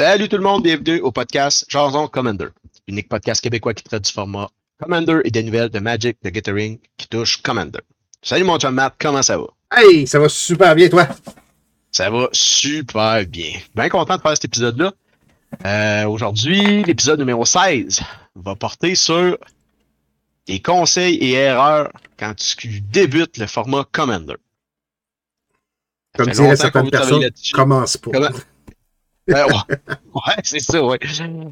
Salut tout le monde, bienvenue au podcast Jason Commander, unique podcast québécois qui traite du format Commander et des nouvelles de Magic de Gathering qui touchent Commander. Salut mon chum Matt, comment ça va? Hey, ça va super bien toi? Ça va super bien. Bien content de faire cet épisode-là. Euh, Aujourd'hui, l'épisode numéro 16 va porter sur les conseils et erreurs quand tu débutes le format Commander. Ça Comme dirait certaines personnes, commence pas. Comment... Euh, ouais, c'est ça, ouais.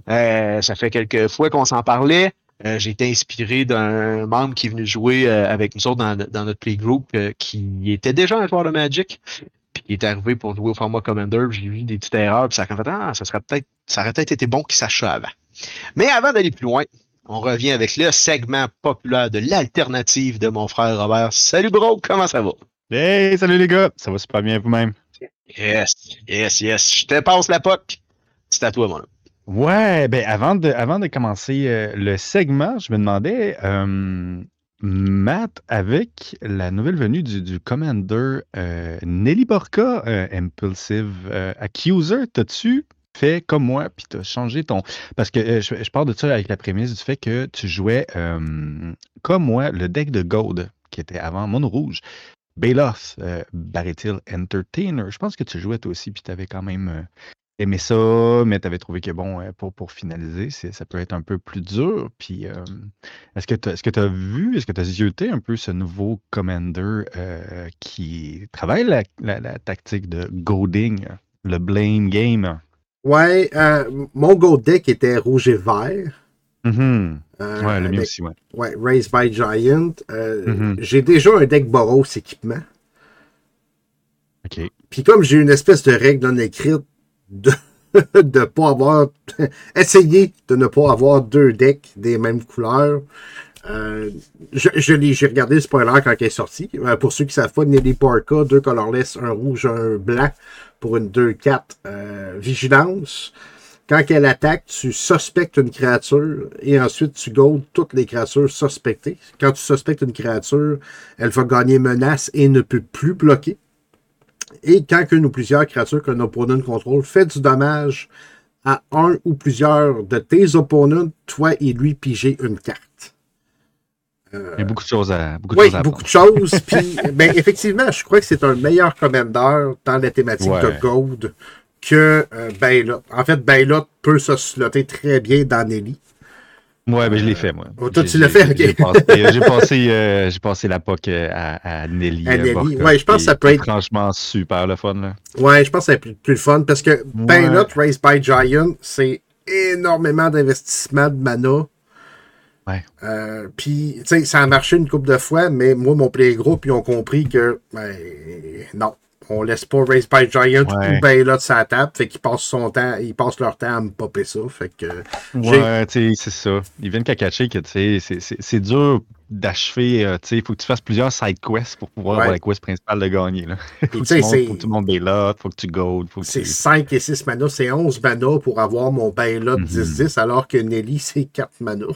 Euh, ça fait quelques fois qu'on s'en parlait. Euh, j'ai été inspiré d'un membre qui est venu jouer avec nous autres dans, dans notre playgroup qui était déjà un joueur de Magic. Puis il est arrivé pour jouer au format Commander. J'ai vu des petites erreurs. Puis ça a fait Ah, ça serait peut-être. Ça aurait peut-être été bon qu'il sache ça avant. Mais avant d'aller plus loin, on revient avec le segment populaire de l'alternative de mon frère Robert. Salut bro, comment ça va? Hey, salut les gars, ça va super bien vous-même? Yes, yes, yes. Je te passe la POC. C'est à toi, mon. Ouais, ben avant de, avant de commencer euh, le segment, je me demandais, euh, Matt, avec la nouvelle venue du, Commander euh, Nelly Borka, Impulsive Accuser, t'as-tu fait comme moi, puis t'as changé ton... Parce que je, je, parle de ça avec la prémisse du fait que tu jouais, comme moi, le deck de Gold, qui était avant Mono Rouge. Bélos, euh, Entertainer. Je pense que tu jouais toi aussi, puis tu avais quand même euh, aimé ça, mais tu avais trouvé que bon, euh, pour, pour finaliser, ça peut être un peu plus dur. Puis euh, est-ce que tu as vu, est-ce que tu as zioté un peu ce nouveau commander qui travaille la, la, tactique de goading, le blame game? Ouais, mon gold deck était rouge et vert. Mm ouais, le mien aussi, ouais. Ouais, Raised by Giant. Euh, mm-hmm. J'ai déjà un deck Boros équipement. OK. Puis comme j'ai une espèce de règle non écrite de ne pas avoir. essayer de ne pas avoir deux decks des mêmes couleurs. Euh, je, j'ai regardé le spoiler quand il est sorti. Euh, pour ceux qui savent pas, Nelly Parka, deux colorless, un rouge, un blanc pour une 2-4 vigilance. Quand elle attaque, tu suspectes une créature et ensuite tu goldes toutes les créatures suspectées. Quand tu suspectes une créature, elle va gagner menace et ne peut plus bloquer. Et quand une ou plusieurs créatures qu'un opponent contrôle fait du dommage à un ou plusieurs de tes opponents, toi et lui pigez une carte. Il y a beaucoup de choses à beaucoup de oui, beaucoup de choses. Puis, ben, effectivement, je crois que c'est un meilleur commandeur dans la thématique de Gold que euh, En fait, Baylot peut se slotter très bien dans Nelly. Ouais, ben je l'ai fait, moi. Oh, toi, tu l'as fait, ok. J'ai passé, euh, passé, la POC euh, à, à, Nelly. À Nelly, ouais, je pense que ça peut être. Franchement, super le fun, là. Ouais, je pense que ça peut être plus, le fun parce que ouais. Raised by Giant, c'est énormément d'investissement de mana. Ouais. Euh, puis, tu sais, ça a marché une couple de fois, mais moi, mon playgroup, ils ont compris que, ben, non, on laisse pas Race by Giant ou ben là de sa table. Fait qu'ils passent son temps, ils passent leur temps à me popper ça. Fait que. Ouais, tu sais, c'est ça. Ils viennent cacacher que tu sais, c'est dur d'achever. Euh, tu sais, il faut que tu fasses plusieurs side quests pour pouvoir avoir la quest principale de gagner. Là. faut, que faut que tout le monde bailot, faut que tu gold. C'est 5 et 6 mana, c'est 11 mana pour avoir mon bailot 10-10, mhm. alors que Nelly, c'est 4 mana.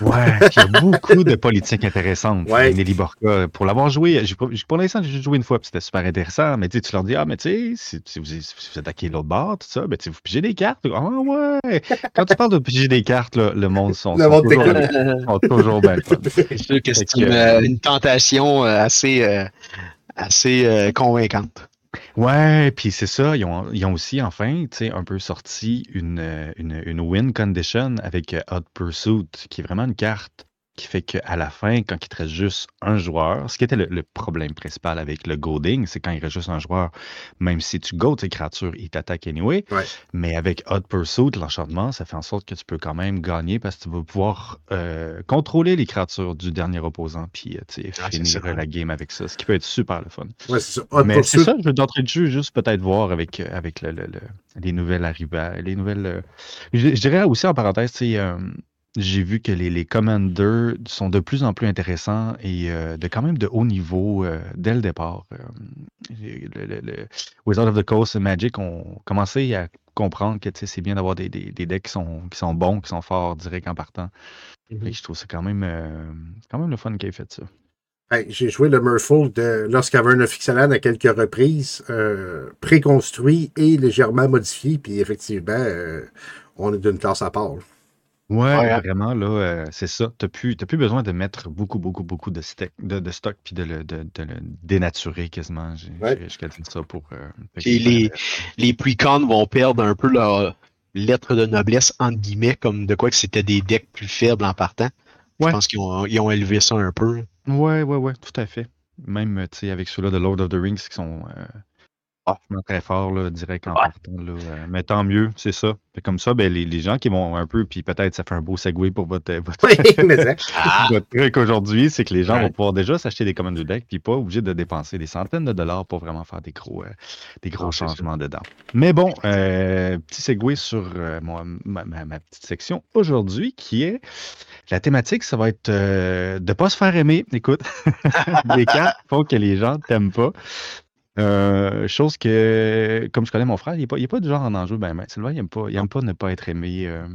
Ouais, il y a beaucoup de politiques intéressantes. Ouais. Nelly Borka, pour l'avoir joué, pour l'instant, j'ai joué une fois, c'était super intéressant. Mais tu leur dis, ah, mais tu sais, si, vous, attaquez l'autre bord, tout ça, ben, vous pigez des cartes. Ah, ouais. Quand tu parles de piger des cartes, le monde sont, le monde toujours, sont toujours bien C'est sûr que c'est une, tentation euh, assez, euh, assez euh, convaincante. Ouais, puis c'est ça, ils ont, ils ont aussi enfin, tu sais, un peu sorti une, euh, une, une win condition avec euh, Hot Pursuit, qui est vraiment une carte qui fait qu'à la fin, quand il te reste juste un joueur, ce qui était le, problème principal avec le goading, c'est quand il reste juste un joueur, même si tu goades tes créatures, il t'attaque anyway. Mais avec Hot Pursuit, l'enchantement, ça fait en sorte que tu peux quand même gagner parce que tu vas pouvoir euh, contrôler les créatures du dernier opposant, puis euh, ah, finir la game avec ça, ce qui peut être super le fun. Ouais, c'est ça. Mais c'est ça, je veux d'entrée de jeu juste peut-être voir avec, avec le, les nouvelles arrivées, les nouvelles. je, dirais aussi en parenthèse, c'est j'ai vu que les, les commanders sont de plus en plus intéressants et euh, de quand même de haut niveau euh, dès le départ. Euh, le, Wizard of the Coast et Magic ont commencé à comprendre que c'est bien d'avoir des, des, des, decks qui sont, qui sont bons, qui sont forts direct en partant. Et mm-hmm. je trouve c'est quand même, quand même le fun qu'ils aient fait ça. Hey, J'ai joué le Murphle de Lost Cavern of Ixalan à quelques reprises, euh, préconstruit et légèrement modifié, puis effectivement, euh, on est d'une classe à part. Ouais, Ouais, hein. vraiment, là, euh, c'est ça. Tu n'as plus, t'as plus besoin de mettre beaucoup, beaucoup, beaucoup de, de, de stock puis de le, de, de le dénaturer quasiment. J'ai Ouais. j'ai- jusqu'à dire ça pour. fait que Et c'est les- intéressant. Les pre-cons vont perdre un peu leur lettre de noblesse, entre guillemets, comme de quoi que c'était des decks plus faibles en partant. Ouais. Je pense qu'ils ont, ils ont élevé ça un peu. Ouais, ouais, ouais, tout à fait. Même, tu sais, avec ceux-là de Lord of the Rings qui sont euh, Ah. très forts, là, direct en Ouais. partant. Là, euh, mais tant mieux, c'est ça. Comme ça, ben, les, les gens qui vont un peu, puis peut-être ça fait un beau segue pour votre, votre, Oui, mais Ah! votre truc aujourd'hui, c'est que les gens Ouais. vont pouvoir déjà s'acheter des commandes de deck, puis pas obligés de dépenser des centaines de dollars pour vraiment faire des gros, euh, des gros Non, changements dedans. Mais bon, euh, petit segue sur euh, moi- ma, ma- ma petite section aujourd'hui, qui est la thématique, ça va être de pas se faire aimer. Écoute, les cartes font que les gens t'aiment pas. Euh, chose que, comme je connais mon frère, il n'est pas, il est pas du genre en enjeu. Ben, ben, Sylvain, il n'aime pas, il aime pas ne pas être aimé. euh,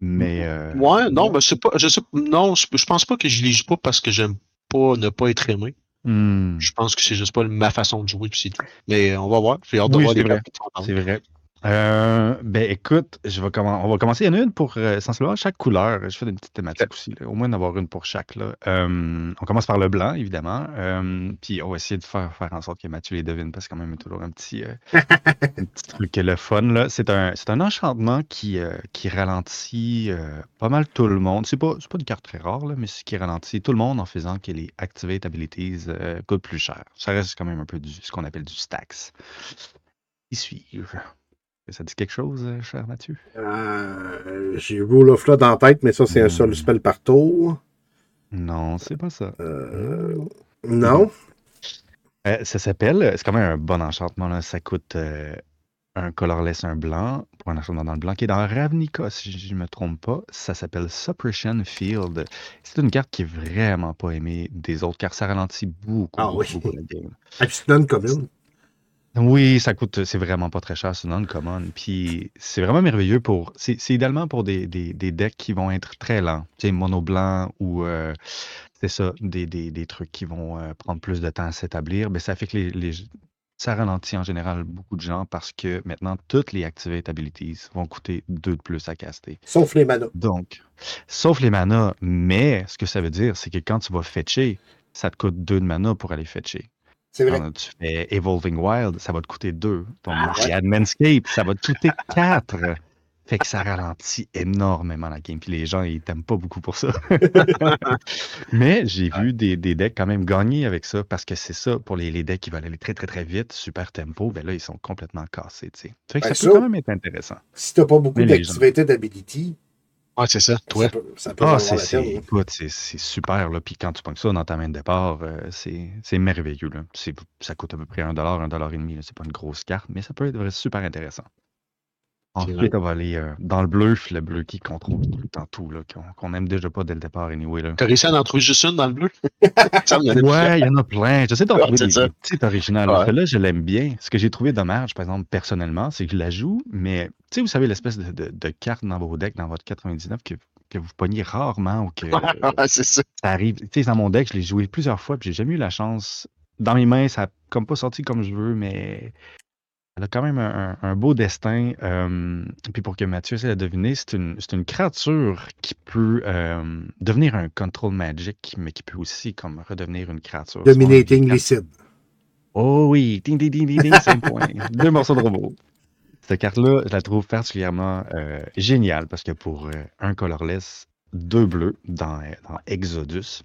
mais. euh, Ouais, non, mais c'est pas. Je sais, non, je, je pense pas que je les joue pas parce que j'aime pas ne pas être aimé. hmm, Je pense que c'est juste pas ma façon de jouer, puis c'est tout. Mais on va voir. J'ai hâte de Oui, voir c'est les vrai. Euh, ben écoute, je vais on va commencer. Il y en a une pour euh, sensiblement chaque couleur. Je fais une petite thématique aussi, là, au moins d'avoir une pour chaque. Là. Euh, on commence par le blanc, évidemment. Puis on va essayer de faire, faire en sorte que Mathieu les devine, parce que quand même, il y a toujours un petit, euh, un petit truc le fun. C'est un, un enchantement qui, euh, qui ralentit pas mal tout le monde. C'est pas, pas une carte très rare, là, mais c'est qui ralentit tout le monde en faisant que les Activate Abilities coûtent plus cher. Ça reste quand même un peu du, ce qu'on appelle du stacks. Y suivre. Ça dit quelque chose, euh, cher Mathieu? euh, J'ai Rule of Blood en tête, mais ça, c'est un seul Hmm. spell par tour. Non, c'est pas ça. Euh, non. Euh, ça s'appelle, c'est quand même un bon enchantement. Là. Ça coûte un colorless, un blanc, pour un enchantement dans le blanc, qui est dans Ravnica, si je ne me trompe pas. Ça s'appelle Suppression Field. C'est une carte qui est vraiment pas aimée des autres, car ça ralentit beaucoup, Ah oui. beaucoup la game. Ah, non commune. Oui, ça coûte, c'est vraiment pas très cher, c'est non-common. Puis c'est vraiment merveilleux pour. C'est c'est idéalement pour des, des, des decks qui vont être très lents. Tu sais, mono blanc ou. euh, c'est ça, des, des, des trucs qui vont euh, prendre plus de temps à s'établir. Mais ça fait que les, les- ça ralentit en général beaucoup de gens parce que maintenant, toutes les Activate Abilities vont coûter deux de plus à caster. Sauf les manas. Donc, sauf les manas, mais ce que ça veut dire, c'est que quand tu vas fetcher, ça te coûte deux de mana pour aller fetcher. C'est vrai. Quand tu fais Evolving Wild, ça va te coûter 2. Ton Ah, ouais. Admanscape, ça va te coûter 4. Fait que ça ralentit énormément la game. Puis les gens, ils t'aiment pas beaucoup pour ça. Mais j'ai vu des, des decks quand même gagner avec ça parce que c'est ça, pour les, les decks qui veulent aller très très très vite, super tempo, ben là, ils sont complètement cassés. tu sais. Fait que Ben, ça, ça- peut quand même être intéressant. Si t'as pas beaucoup d'activité d'ability, Ouais, c'est ça. Toi. ça peut, ça peut Ah, c'est c'est- hein. c'est super. Là. Puis quand tu pognes ça dans ta main de départ, euh, c'est c'est merveilleux. Là. C'est- Ça coûte à peu près un dollar, un dollar et demi. là. C'est pas une grosse carte, mais ça peut être super intéressant. Ensuite, on va aller euh, dans le bleu, le bleu qui contrôle tout le temps tout, là, qu'on aime déjà pas dès le départ anyway. Là. T'as réussi à en trouver juste une dans le bleu? Ça Ouais, il y en a plein. J'essaie d'en trouver c'est des, petites originales. Ouais. Celle-là, je l'aime bien. Ce que j'ai trouvé dommage, par exemple, personnellement, c'est que je la joue, mais tu sais, vous savez, l'espèce de, de, de carte dans vos decks, dans votre 99, que, que vous pognez rarement ou que c'est ça. ça arrive. Tu sais, dans mon deck, je l'ai joué plusieurs fois, puis j'ai jamais eu la chance. Dans mes mains, ça a comme pas sorti comme je veux, mais elle a quand même un, beau destin. euh, puis pour que Mathieu essaie de deviner, c'est une, c'est une créature qui peut euh, devenir un control magic, mais qui peut aussi comme redevenir une créature. Dominating les Lucid. Oh oui, ding ding ding ding ding, 5 points. Deux morceaux de robot. Cette carte-là, je la trouve particulièrement euh, géniale parce que pour euh, un colorless, deux bleus dans, euh, dans Exodus.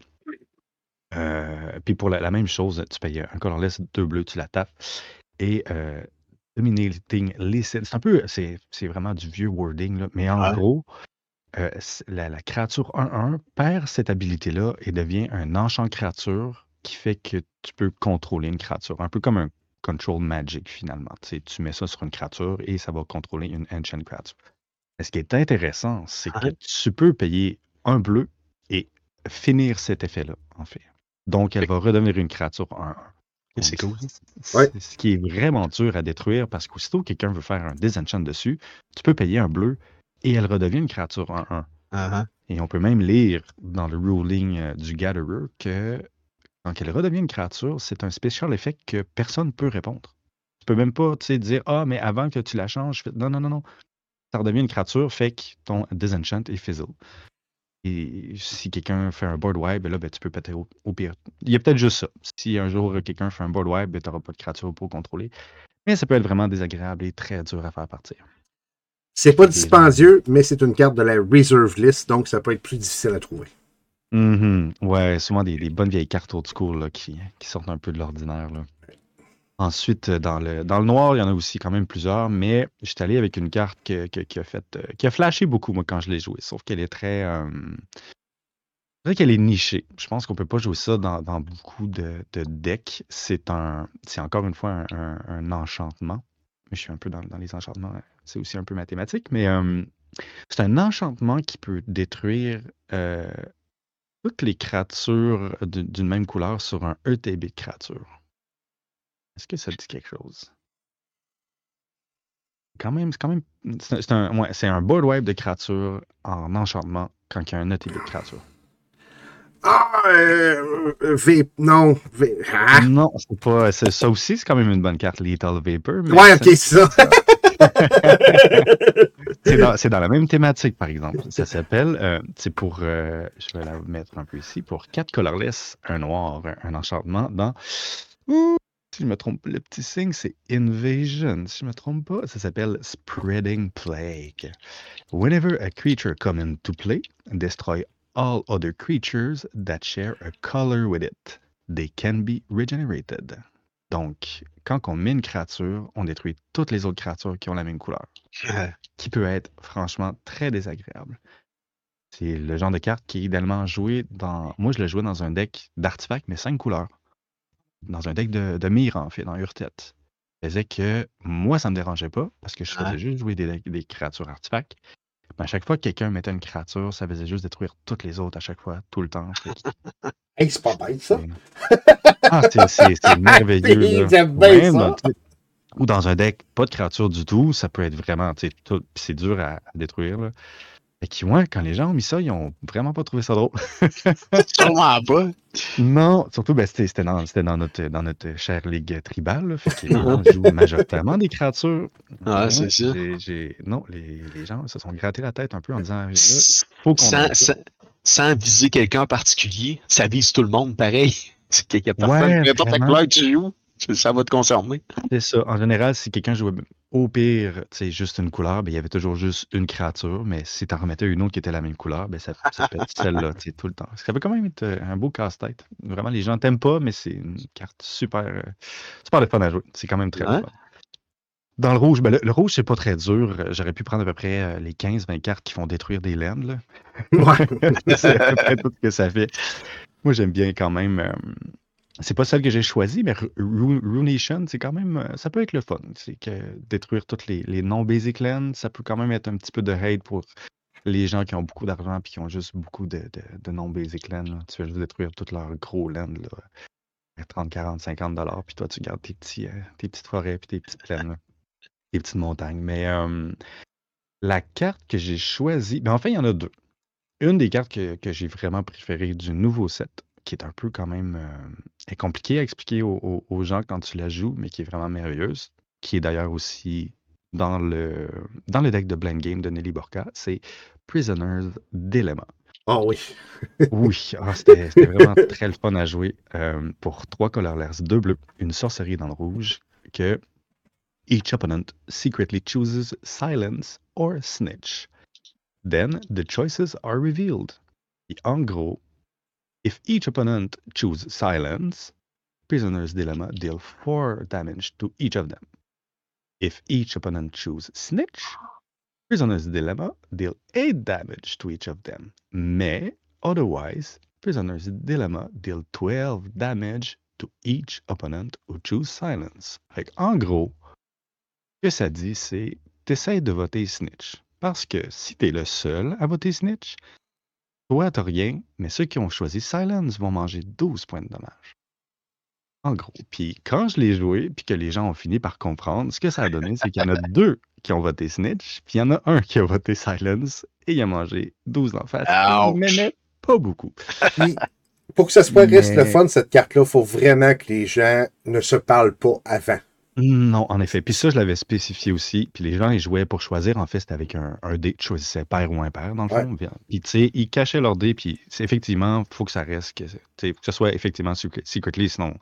Euh, puis pour la, la même chose, tu payes un colorless, deux bleus, tu la tapes. Et euh, Dominating Licit, c'est un peu, c'est c'est vraiment du vieux wording, là, mais en Ouais. gros, euh, la, la créature 1-1 perd cette habilité-là et devient un enchant créature qui fait que tu peux contrôler une créature. Un peu comme un control magic finalement. Tu, sais, tu mets ça sur une créature et ça va contrôler une ancient créature. Mais ce qui est intéressant, c'est que Ouais. tu peux payer un bleu et finir cet effet-là, en fait. Donc, elle va redevenir une créature 1-1. C'est cool. Ouais. Ce qui est vraiment dur à détruire parce qu'aussitôt que quelqu'un veut faire un disenchant dessus, tu peux payer un bleu et elle redevient une créature 1-1. Uh-huh. Et on peut même lire dans le ruling euh, du Gatherer que quand elle redevient une créature, c'est un special effect que personne ne peut répondre. Tu peux même pas dire Ah, mais avant que tu la changes, fais- non, non, non, non. Ça redevient une créature, fait que ton disenchant est fizzle. Et si quelqu'un fait un board wipe, ben là, ben, tu peux péter au, au pire. Il y a peut-être juste ça. Si un jour quelqu'un fait un board wipe, ben, tu n'auras pas de créature pour contrôler. Mais ça peut être vraiment désagréable et très dur à faire partir. C'est pas dispendieux, mais c'est une carte de la reserve list, donc ça peut être plus difficile à trouver. Mhm. Ouais, souvent des, des bonnes vieilles cartes old school là, qui, qui sortent un peu de l'ordinaire. Ensuite, euh, dans le, dans le noir, il y en a aussi quand même plusieurs, mais j'étais allé avec une carte que- que- qui a fait euh, qui a flashé beaucoup, moi, quand je l'ai jouée. Sauf qu'elle est très. euh, qu'elle est nichée. Je pense qu'on peut pas jouer ça dans, dans beaucoup de, de decks. C'est un. C'est encore une fois un, enchantement. Mais je suis un peu dans, dans les enchantements. C'est aussi un peu mathématique. Mais c'est un enchantement qui peut détruire toutes les créatures d'une d'une même couleur sur un ETB de créature. Est-ce que ça dit quelque chose? Quand même, c'est quand même. C'est un, c'est un, ouais, c'est un board wipe de créature en enchantement quand il y a un ETB de créature. Ah, euh, euh, V. Non. V. Ah. Non, c'est pas. c'est- Ça aussi, c'est quand même une bonne carte, Lethal Vapor. mais Ouais, ok, c'est ça. C'est dans, c'est dans la même thématique, par exemple. Ça s'appelle, euh, c'est pour, euh, je vais la mettre un peu ici, pour 4 colorless, un noir, un, un enchantement dans, Ouh, si je me trompe, le petit signe, c'est Invasion. Si je me trompe pas, ça s'appelle Spreading Plague. Whenever a creature come into play, destroy all other creatures that share a color with it. They can be regenerated. Donc, quand on met une créature, on détruit toutes les autres créatures qui ont la même couleur qui peut être franchement très désagréable. C'est le genre de carte qui est idéalement joué dans. Moi, je l'ai joué dans un deck d'artefacts, mais cinq couleurs. Dans un deck de, de mire, en fait, dans Urtet. Faisait que moi, ça me dérangeait pas, parce que je faisais Ouais. juste jouer des, des créatures artefacts. Mais à chaque fois que quelqu'un mettait une créature, ça faisait juste détruire toutes les autres à chaque fois, tout le temps. Hey, c'est pas bête, ça. Ah, c'est- c'est c'est merveilleux. là. Bien Ouais, ça. dans- ou dans un deck, pas de créature du tout, ça peut être vraiment, c'est dur à, à détruire. Là. Fait que, ouais, quand les gens ont mis ça, ils ont vraiment pas trouvé ça drôle. Sûrement pas. non, surtout, ben, c'était dans, dans notre, dans notre chère ligue tribale. Là, fait que les gens jouent majoritairement des créatures. Ah, Ouais, c'est j'ai- Non, les, les gens se sont grattés la tête un peu en disant, faut qu'on Sans, sans, sans viser quelqu'un en particulier, ça vise tout le monde pareil. C'est qu'il y a personne, Ouais, peu importe la vraiment. couleur que tu joues, ça va te concerner. C'est ça. En général, si quelqu'un jouait au pire, tu sais, juste une couleur, ben, il y avait toujours juste une créature, mais si tu en remettais une autre qui était la même couleur, ben, ça, ça peut être celle-là, tout le temps. Ça peut quand même être euh, un beau casse-tête. Vraiment, les gens t'aiment pas, mais c'est une carte super, euh, super le fun à jouer. C'est quand même très fun. Dans le rouge, ben, le, le rouge, c'est pas très dur. J'aurais pu prendre à peu près euh, les 15-20 cartes qui font détruire des lands. là. Ouais. c'est à peu près tout ce que ça fait. Moi, j'aime bien quand même. euh, c'est pas celle que j'ai choisie, mais Ru- Ru- Runation, c'est quand même. euh, Ça peut être le fun. C'est que détruire toutes les, non-basic lands, ça peut quand même être un petit peu de hate pour les gens qui ont beaucoup d'argent et qui ont juste beaucoup de, non-basic lands. Tu veux juste détruire toutes leurs gros lands. Là, 30, 40, 50 dollars, puis toi, tu gardes euh, tes petites forêts puis tes petites plaines, tes petites montagnes. Mais la carte que j'ai choisie, ben en fait, il y en a deux. Une des cartes que, que j'ai vraiment préférées du nouveau set, qui est un peu quand même euh, est compliquée à expliquer aux, aux- aux gens quand tu la joues, mais qui est vraiment merveilleuse, qui est d'ailleurs aussi dans le, dans le deck de Blind Game de Nelly Borca, c'est Prisoner's Dilemma. Oh oui. Oui, ah, c'était c'était vraiment très le fun à jouer. euh, pour trois colorless, deux bleus, une sorcerie dans le rouge, que each opponent secretly chooses silence or snitch. Then the choices are revealed. Et en gros, if each opponent chooses silence, Prisoner's Dilemma deal 4 damage to each of them. If each opponent chooses snitch, Prisoner's Dilemma deal 8 damage to each of them. Mais Otherwise, Prisoner's Dilemma deal 12 damage to each opponent who choose silence. Fait en gros, que ça dit, c'est t'essayes de voter Snitch. Parce que si t'es le seul à voter Snitch, toi t'as rien, mais ceux qui ont choisi Silence vont manger 12 points de dommage. En gros. Puis quand je l'ai joué, puis que les gens ont fini par comprendre, ce que ça a donné, c'est qu'il y en a deux qui ont voté Snitch, puis il y en a un qui a voté Silence, et il a mangé 12 en face. Mais, mais pas beaucoup. Puis, Pour que ça soit reste le Mais- fun, cette carte-là, il faut vraiment que les gens ne se parlent pas avant. Non, en effet. Puis ça, je l'avais spécifié aussi. Puis les gens, ils jouaient pour choisir. En fait, c'était avec un, un dé. Tu choisissais pair ou impair, dans le Ouais. fond. Puis, puis, tu sais, ils cachaient leur dé. Puis c'est effectivement, il faut que ça reste. Que, tu sais, faut que ce soit effectivement secret- secretly, sinon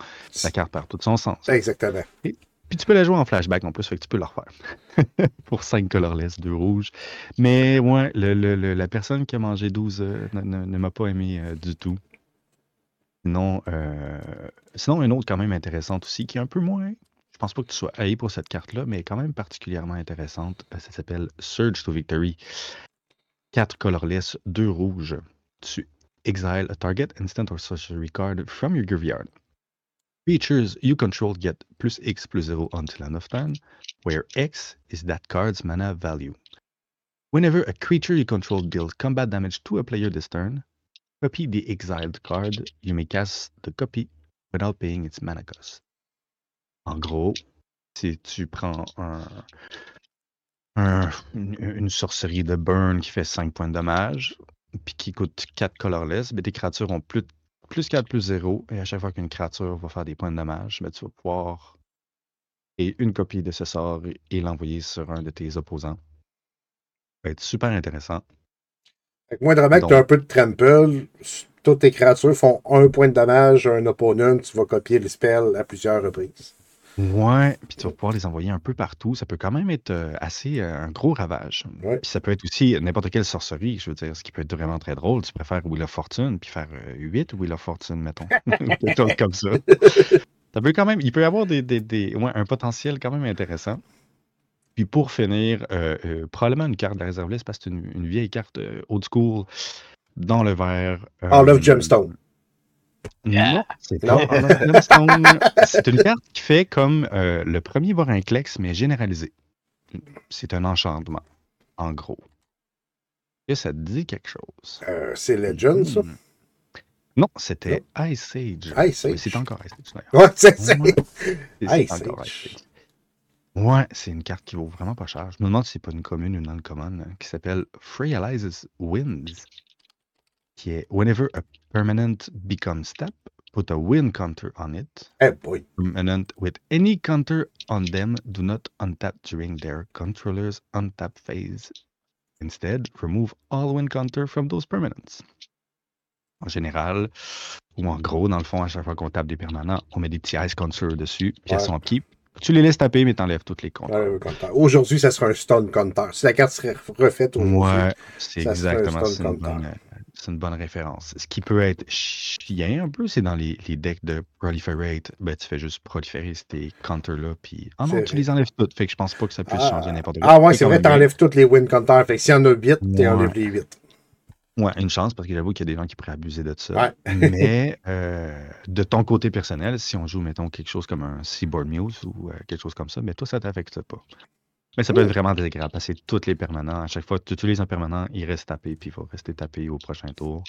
la carte perd tout son sens. Exactement. Puis tu peux la jouer en flashback en plus, fait que tu peux la refaire. pour 5 colorless, 2 rouges. Mais ouais, le, le- le- la personne qui a mangé 12 euh, ne, ne- ne m'a pas aimé euh, du tout. Sinon, euh, sinon, une autre quand même intéressante aussi, qui est un peu moins. Pense pas que tu sois haï pour cette carte-là, mais quand même particulièrement intéressante. euh, Ça s'appelle Surge to Victory. 4 colorless, 2 rouges. Tu exile a target instant or sorcery card from your graveyard. Creatures you control get plus X plus 0 until end of turn, where X is that card's mana value. Whenever a creature you control deals combat damage to a player this turn, copy the exiled card. You may cast the copy without paying its mana cost. En gros, si tu prends un, un- une, sorcerie de burn qui fait 5 points de dommage, puis qui coûte 4 colorless, ben tes créatures ont plus, plus 4 plus 0, et à chaque fois qu'une créature va faire des points de dommage, ben tu vas pouvoir et une copie de ce sort et- l'envoyer sur un de tes opposants. Ça va être super intéressant. Fait que moindrement que tu as un peu de trample, toutes tes créatures font un point de dommage à un opponent, tu vas copier le spell à plusieurs reprises. Ouais, puis tu vas pouvoir les envoyer un peu partout. Ça peut quand même être euh, assez euh, un gros ravage. Ouais. Puis ça peut être aussi n'importe quelle sorcerie, je veux dire, ce qui peut être vraiment très drôle. Tu préfères Wheel of Fortune, puis faire euh, 8 Wheel of Fortune, mettons. Quelque chose comme ça. Ça peut quand même, il peut y avoir des, des- des- ouais, un potentiel quand même intéressant. Puis pour finir, probablement une carte de la réserve list, parce que c'est une, une vieille carte old school dans le vert. All euh, Non, c'est Non. une carte qui fait comme euh, le premier Vorinclex, mais généralisé. C'est un enchantement, en gros. Est-ce que ça te dit quelque chose? Euh, c'est Legend, ça? Hmm. Non, c'était Ice Age. Ice Oui, Age. c'est encore Ice Age, d'ailleurs. Ouais, c'est c'est- Ouais, c'est Ice encore Age. Ice Age. Ouais, c'est une carte qui vaut vraiment pas cher. Je me demande si c'est pas une commune ou une non-commune hein, qui s'appelle Frealizes Winds, qui est Whenever a permanent becomes step, put a win counter on it. Eh boy. Permanent with any counter on them do not untap during their controller's untap phase. Instead, remove all win counter from those permanents. En général, ou en gros, dans le fond, à chaque fois qu'on tape des permanents, on met des petits ice counters dessus, puis elles sont keep. Tu les laisses taper, mais t'enlèves toutes les comptes. Ouais. Aujourd'hui, ça sera un stun counter. Si la carte serait refaite aujourd'hui, Ouais, c'est ça exactement stun c'est une, bonne, référence. Ce qui peut être chiant un peu, c'est dans les, les decks de Proliferate, ben, tu fais juste proliférer ces counters-là, puis ah non, tu les enlèves toutes, fait que je pense pas que ça puisse Ah, changer n'importe quoi. ah ouais, c'est vrai, t'enlèves toutes les win counters. Fait que s'il y en a 8, Ouais. t'enlèves les 8. Ouais, une chance, parce que j'avoue qu'il y a des gens qui pourraient abuser de ça. Ouais. Mais euh, de ton côté personnel, si on joue, mettons, quelque chose comme un Seaboard Muse ou euh, quelque chose comme ça, mais toi, ça t'affecte pas. Mais ça peut être vraiment désagréable parce que c'est tous les permanents. À chaque fois que tu utilises un permanent, il reste tapé, puis il va rester tapé au prochain tour.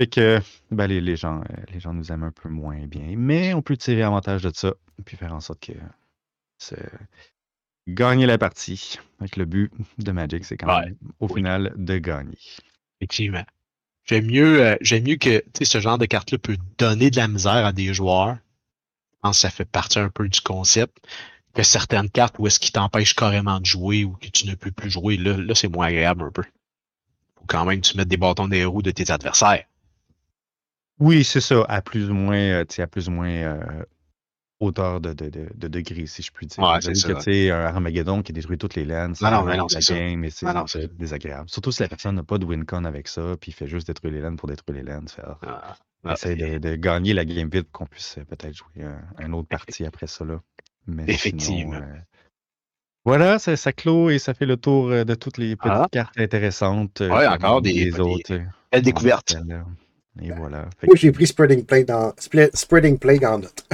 Fait que ben, les, les gens, euh, les gens nous aiment un peu moins bien. Mais on peut tirer avantage de ça, puis faire en sorte que c'est gagner la partie. Avec le but de Magic, c'est quand Ouais. même, au Oui. final, de gagner. Effectivement. J'aime mieux, euh, j'aime mieux que ce genre de carte-là peut donner de la misère à des joueurs. Je pense que ça fait partie un peu du concept. Que certaines cartes où est-ce qu'ils t'empêchent carrément de jouer ou que tu ne peux plus jouer, là, là c'est moins agréable un peu. Faut quand même que tu mettes des bâtons les roues de tes adversaires. Oui, c'est ça, à plus ou moins, euh, à plus ou moins euh, hauteur de, de, de, de degré, si je puis dire. Ouais, c'est que, ça. tu sais, un Armageddon qui détruit toutes les lands, Non, non, ça mais non, c'est ça. game, mais c'est Non, non, désagréable. Surtout si la personne n'a pas de win-con avec ça, puis il fait juste détruire les lands pour détruire les lands. Fait, ah, de gagner la game vite pour qu'on puisse euh, peut-être jouer un, un autre partie après ça. Là. Mais sinon, Effectivement. euh, voilà, ça, ça clôt et ça fait le tour euh, de toutes les petites Ah. cartes intéressantes. euh, Ouais, comme encore des- les autres. Belle découverte. Et voilà. Fait Moi, j'ai pris Spreading Plague dans, Spl- Spreading Plague en note.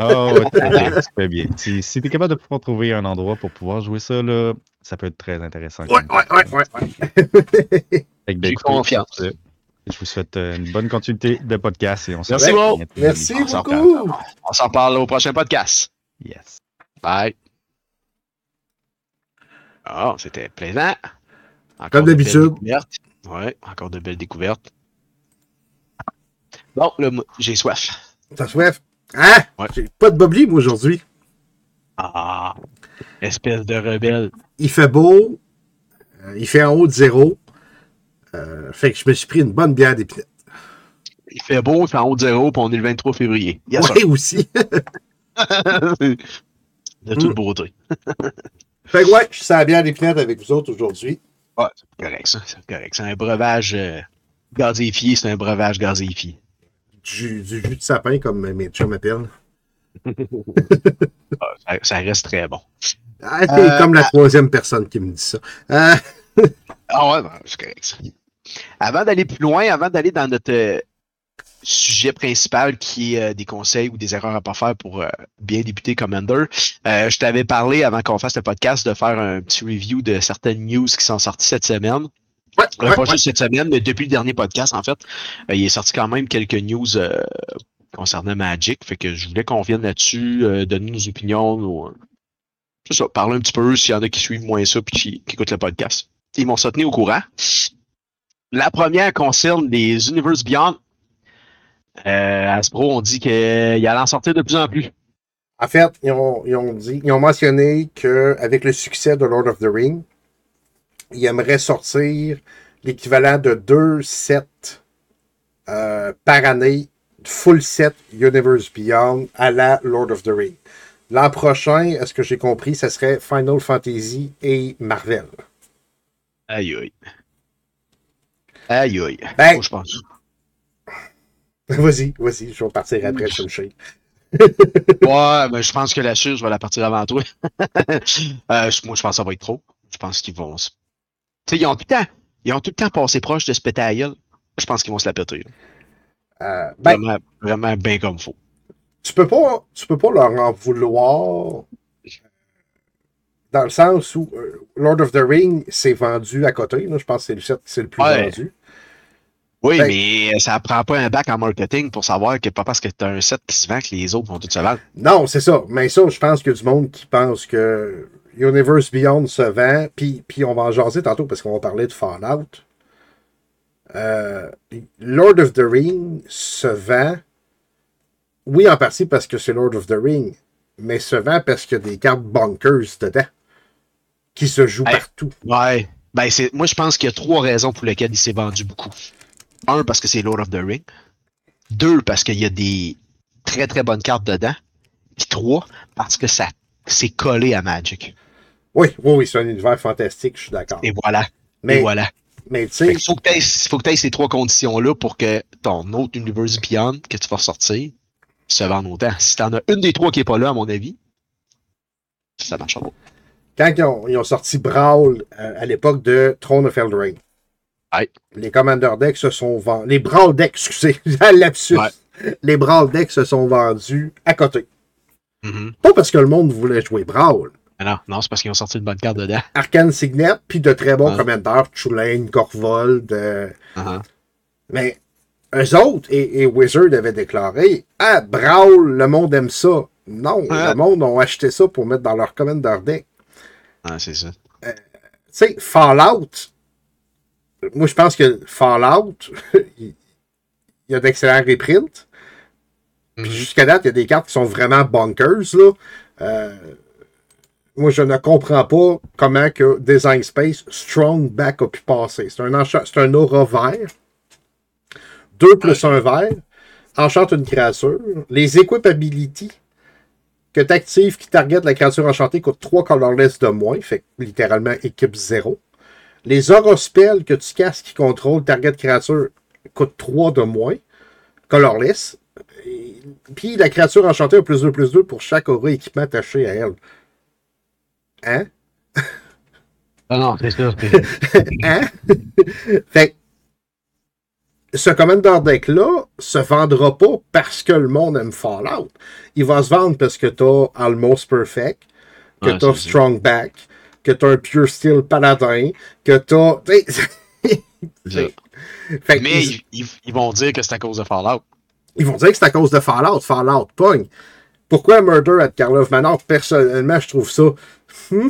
Oh, très bien, très bien. Si, si tu es capable de pouvoir trouver un endroit pour pouvoir jouer ça, là, ça peut être très intéressant. Ouais, ouais, ouais, ouais. Ben, J'ai écoutez, confiance. Je vous souhaite une bonne continuité de podcast et on se Merci. Merci beaucoup. On s'en parle au prochain podcast. Yes. Bye. Ah, c'était plaisant. Encore Comme d'habitude. Ouais, encore de belles découvertes. Bon, là, j'ai soif. T'as soif? Hein? Ouais. J'ai pas de bobli, moi, aujourd'hui. Ah, espèce de rebelle. Il fait beau. euh, il fait en haut de zéro. Euh, fait que je me suis pris une bonne bière d'épinette. Il fait beau, il fait en haut de zéro, puis on est le 23 février. Oui, aussi. de toute Mm. beauté. fait que ouais, je suis à la bière d'épinette avec vous autres aujourd'hui. Ouais, c'est correct, ça. C'est correct. C'est un breuvage euh, gazéifié, c'est un breuvage gazéifié. Du, du jus de sapin, comme mes chums m'appellent. Ah, ça, ça reste très bon. Ah, t'es Euh, comme la troisième personne qui me dit ça. Euh, Ah ouais, ben, c'est correct, ça. Avant d'aller plus loin, avant d'aller dans notre sujet principal qui est euh, des conseils ou des erreurs à pas faire pour euh, bien débuter Commander, euh, je t'avais parlé avant qu'on fasse le podcast de faire un petit review de certaines news qui sont sorties cette semaine. ouais, Euh, ouais, pas ouais. juste cette semaine, mais depuis le dernier podcast, en fait, euh, il est sorti quand même quelques news euh, concernant Magic. Fait que je voulais qu'on vienne là-dessus, euh, donner nos opinions. Nos, euh, c'est ça, parler un petit peu s'il y en a qui suivent moins ça puis qui, qui écoutent le podcast. Ils m'ont tenu au courant. La première concerne les Universe Beyond. Euh, Hasbro, on dit qu'il allait en sortir de plus en plus. En fait, ils ont, ils ont dit, ils ont mentionné qu'avec le succès de Lord of the Ring, ils aimeraient sortir l'équivalent de deux sets euh, par année, full set Universe Beyond à la Lord of the Ring. L'an prochain, est-ce que j'ai compris, ça serait Final Fantasy et Marvel. Aïe aïe. Aïe aïe. Ben- je pense. vas-y, vas-y, je vais partir après sur le shake. Ouais, mais je pense que la je vais la partir avant toi. Euh, moi, je pense que ça va être trop. Je pense qu'ils vont. se- Tu sais, ils ont tout le temps. Ils ont tout le temps passé proche de se péter à la gueule. Je pense qu'ils vont se la péter. Euh, ben, Vraiment, vraiment bien comme faut. tu peux pas, tu peux pas leur en vouloir dans le sens où euh, Lord of the Ring s'est vendu à côté. là. je pense que c'est le le plus Ouais. vendu. Oui, Ben- mais ça prend pas un bac en marketing pour savoir que pas parce que tu as un set qui se vend que les autres vont tout se vendre. Non, c'est ça. Mais ça, je pense qu'il y a du monde qui pense que Universe Beyond se vend. Puis, puis on va en jaser tantôt parce qu'on va parler de Fallout. Euh, Lord of the Ring se vend. Oui, en partie parce que c'est Lord of the Ring. Mais se vend parce qu'il y a des cartes bunkers dedans. Qui se jouent Hey. partout. Ouais. Ben, c'est, moi, je pense qu'il y a trois raisons pour lesquelles il s'est vendu beaucoup. Un, parce que c'est Lord of the Ring. Deux, parce qu'il y a des très très bonnes cartes dedans. Puis trois, parce que ça c'est collé à Magic. Oui, oui, oui, c'est un univers fantastique, je suis d'accord. Et voilà. Mais, Et voilà. mais tu sais, que faut que tu t'aies ces trois conditions-là pour que ton autre Universe Beyond que tu vas sortir se vende autant. Si t'en as une des trois qui est pas là, à mon avis, ça marche pas. quand ils ont, ils ont sorti Brawl euh, à l'époque de Throne of Eldraine, Les Commander Decks se sont vendus. Les Brawl Decks, excusez, lapsus. Ouais. Les Brawl Decks se sont vendus à côté. Mhm. Pas parce que le monde voulait jouer Brawl. Mais non, non, c'est parce qu'ils ont sorti une bonne carte dedans. Arcane Signet, puis de très bons Ouais. commandeurs, Chulain, euh, Uh-huh. mais eux autres et, et Wizard avaient déclaré Ah, Brawl, le monde aime ça. Non, Ouais. le monde a acheté ça pour mettre dans leur Commander Deck. Ah, c'est ça. tu sais, Fallout, moi je pense que Fallout, il y a d'excellents reprints. Puis Mhm. jusqu'à date, il y a des cartes qui sont vraiment bonkers. Là. Euh, moi, je ne comprends pas comment que Design Space Strong Back a pu passer. C'est un, un aura vert. 2 plus 1 vert. Enchante une créature. Les equip ability que tu actives qui target la créature enchantée coûtent 3 colorless de moins. Fait que littéralement équipe 0. Les aura spells que tu casses qui contrôlent target créature coûtent 3 de moins. Colorless. Et- Puis la créature enchantée a plus 2 plus 2 pour chaque aura équipement attaché à elle. Hein? Ah non, c'est ça. Hein? fait ce Commander Deck-là se vendra pas parce que le monde aime Fallout. Il va se vendre parce que t'as Almost Perfect, que Ouais, t'as. Strong Back, que t'as un Pure Steel Paladin, que t'as. fait que Mais ils, ils, ils- ils vont dire que c'est à cause de Fallout. ils vont dire que c'est à cause de Fallout. Fallout pogne. Pourquoi Murder at Karlov Manor? Personnellement, je trouve ça. hmm,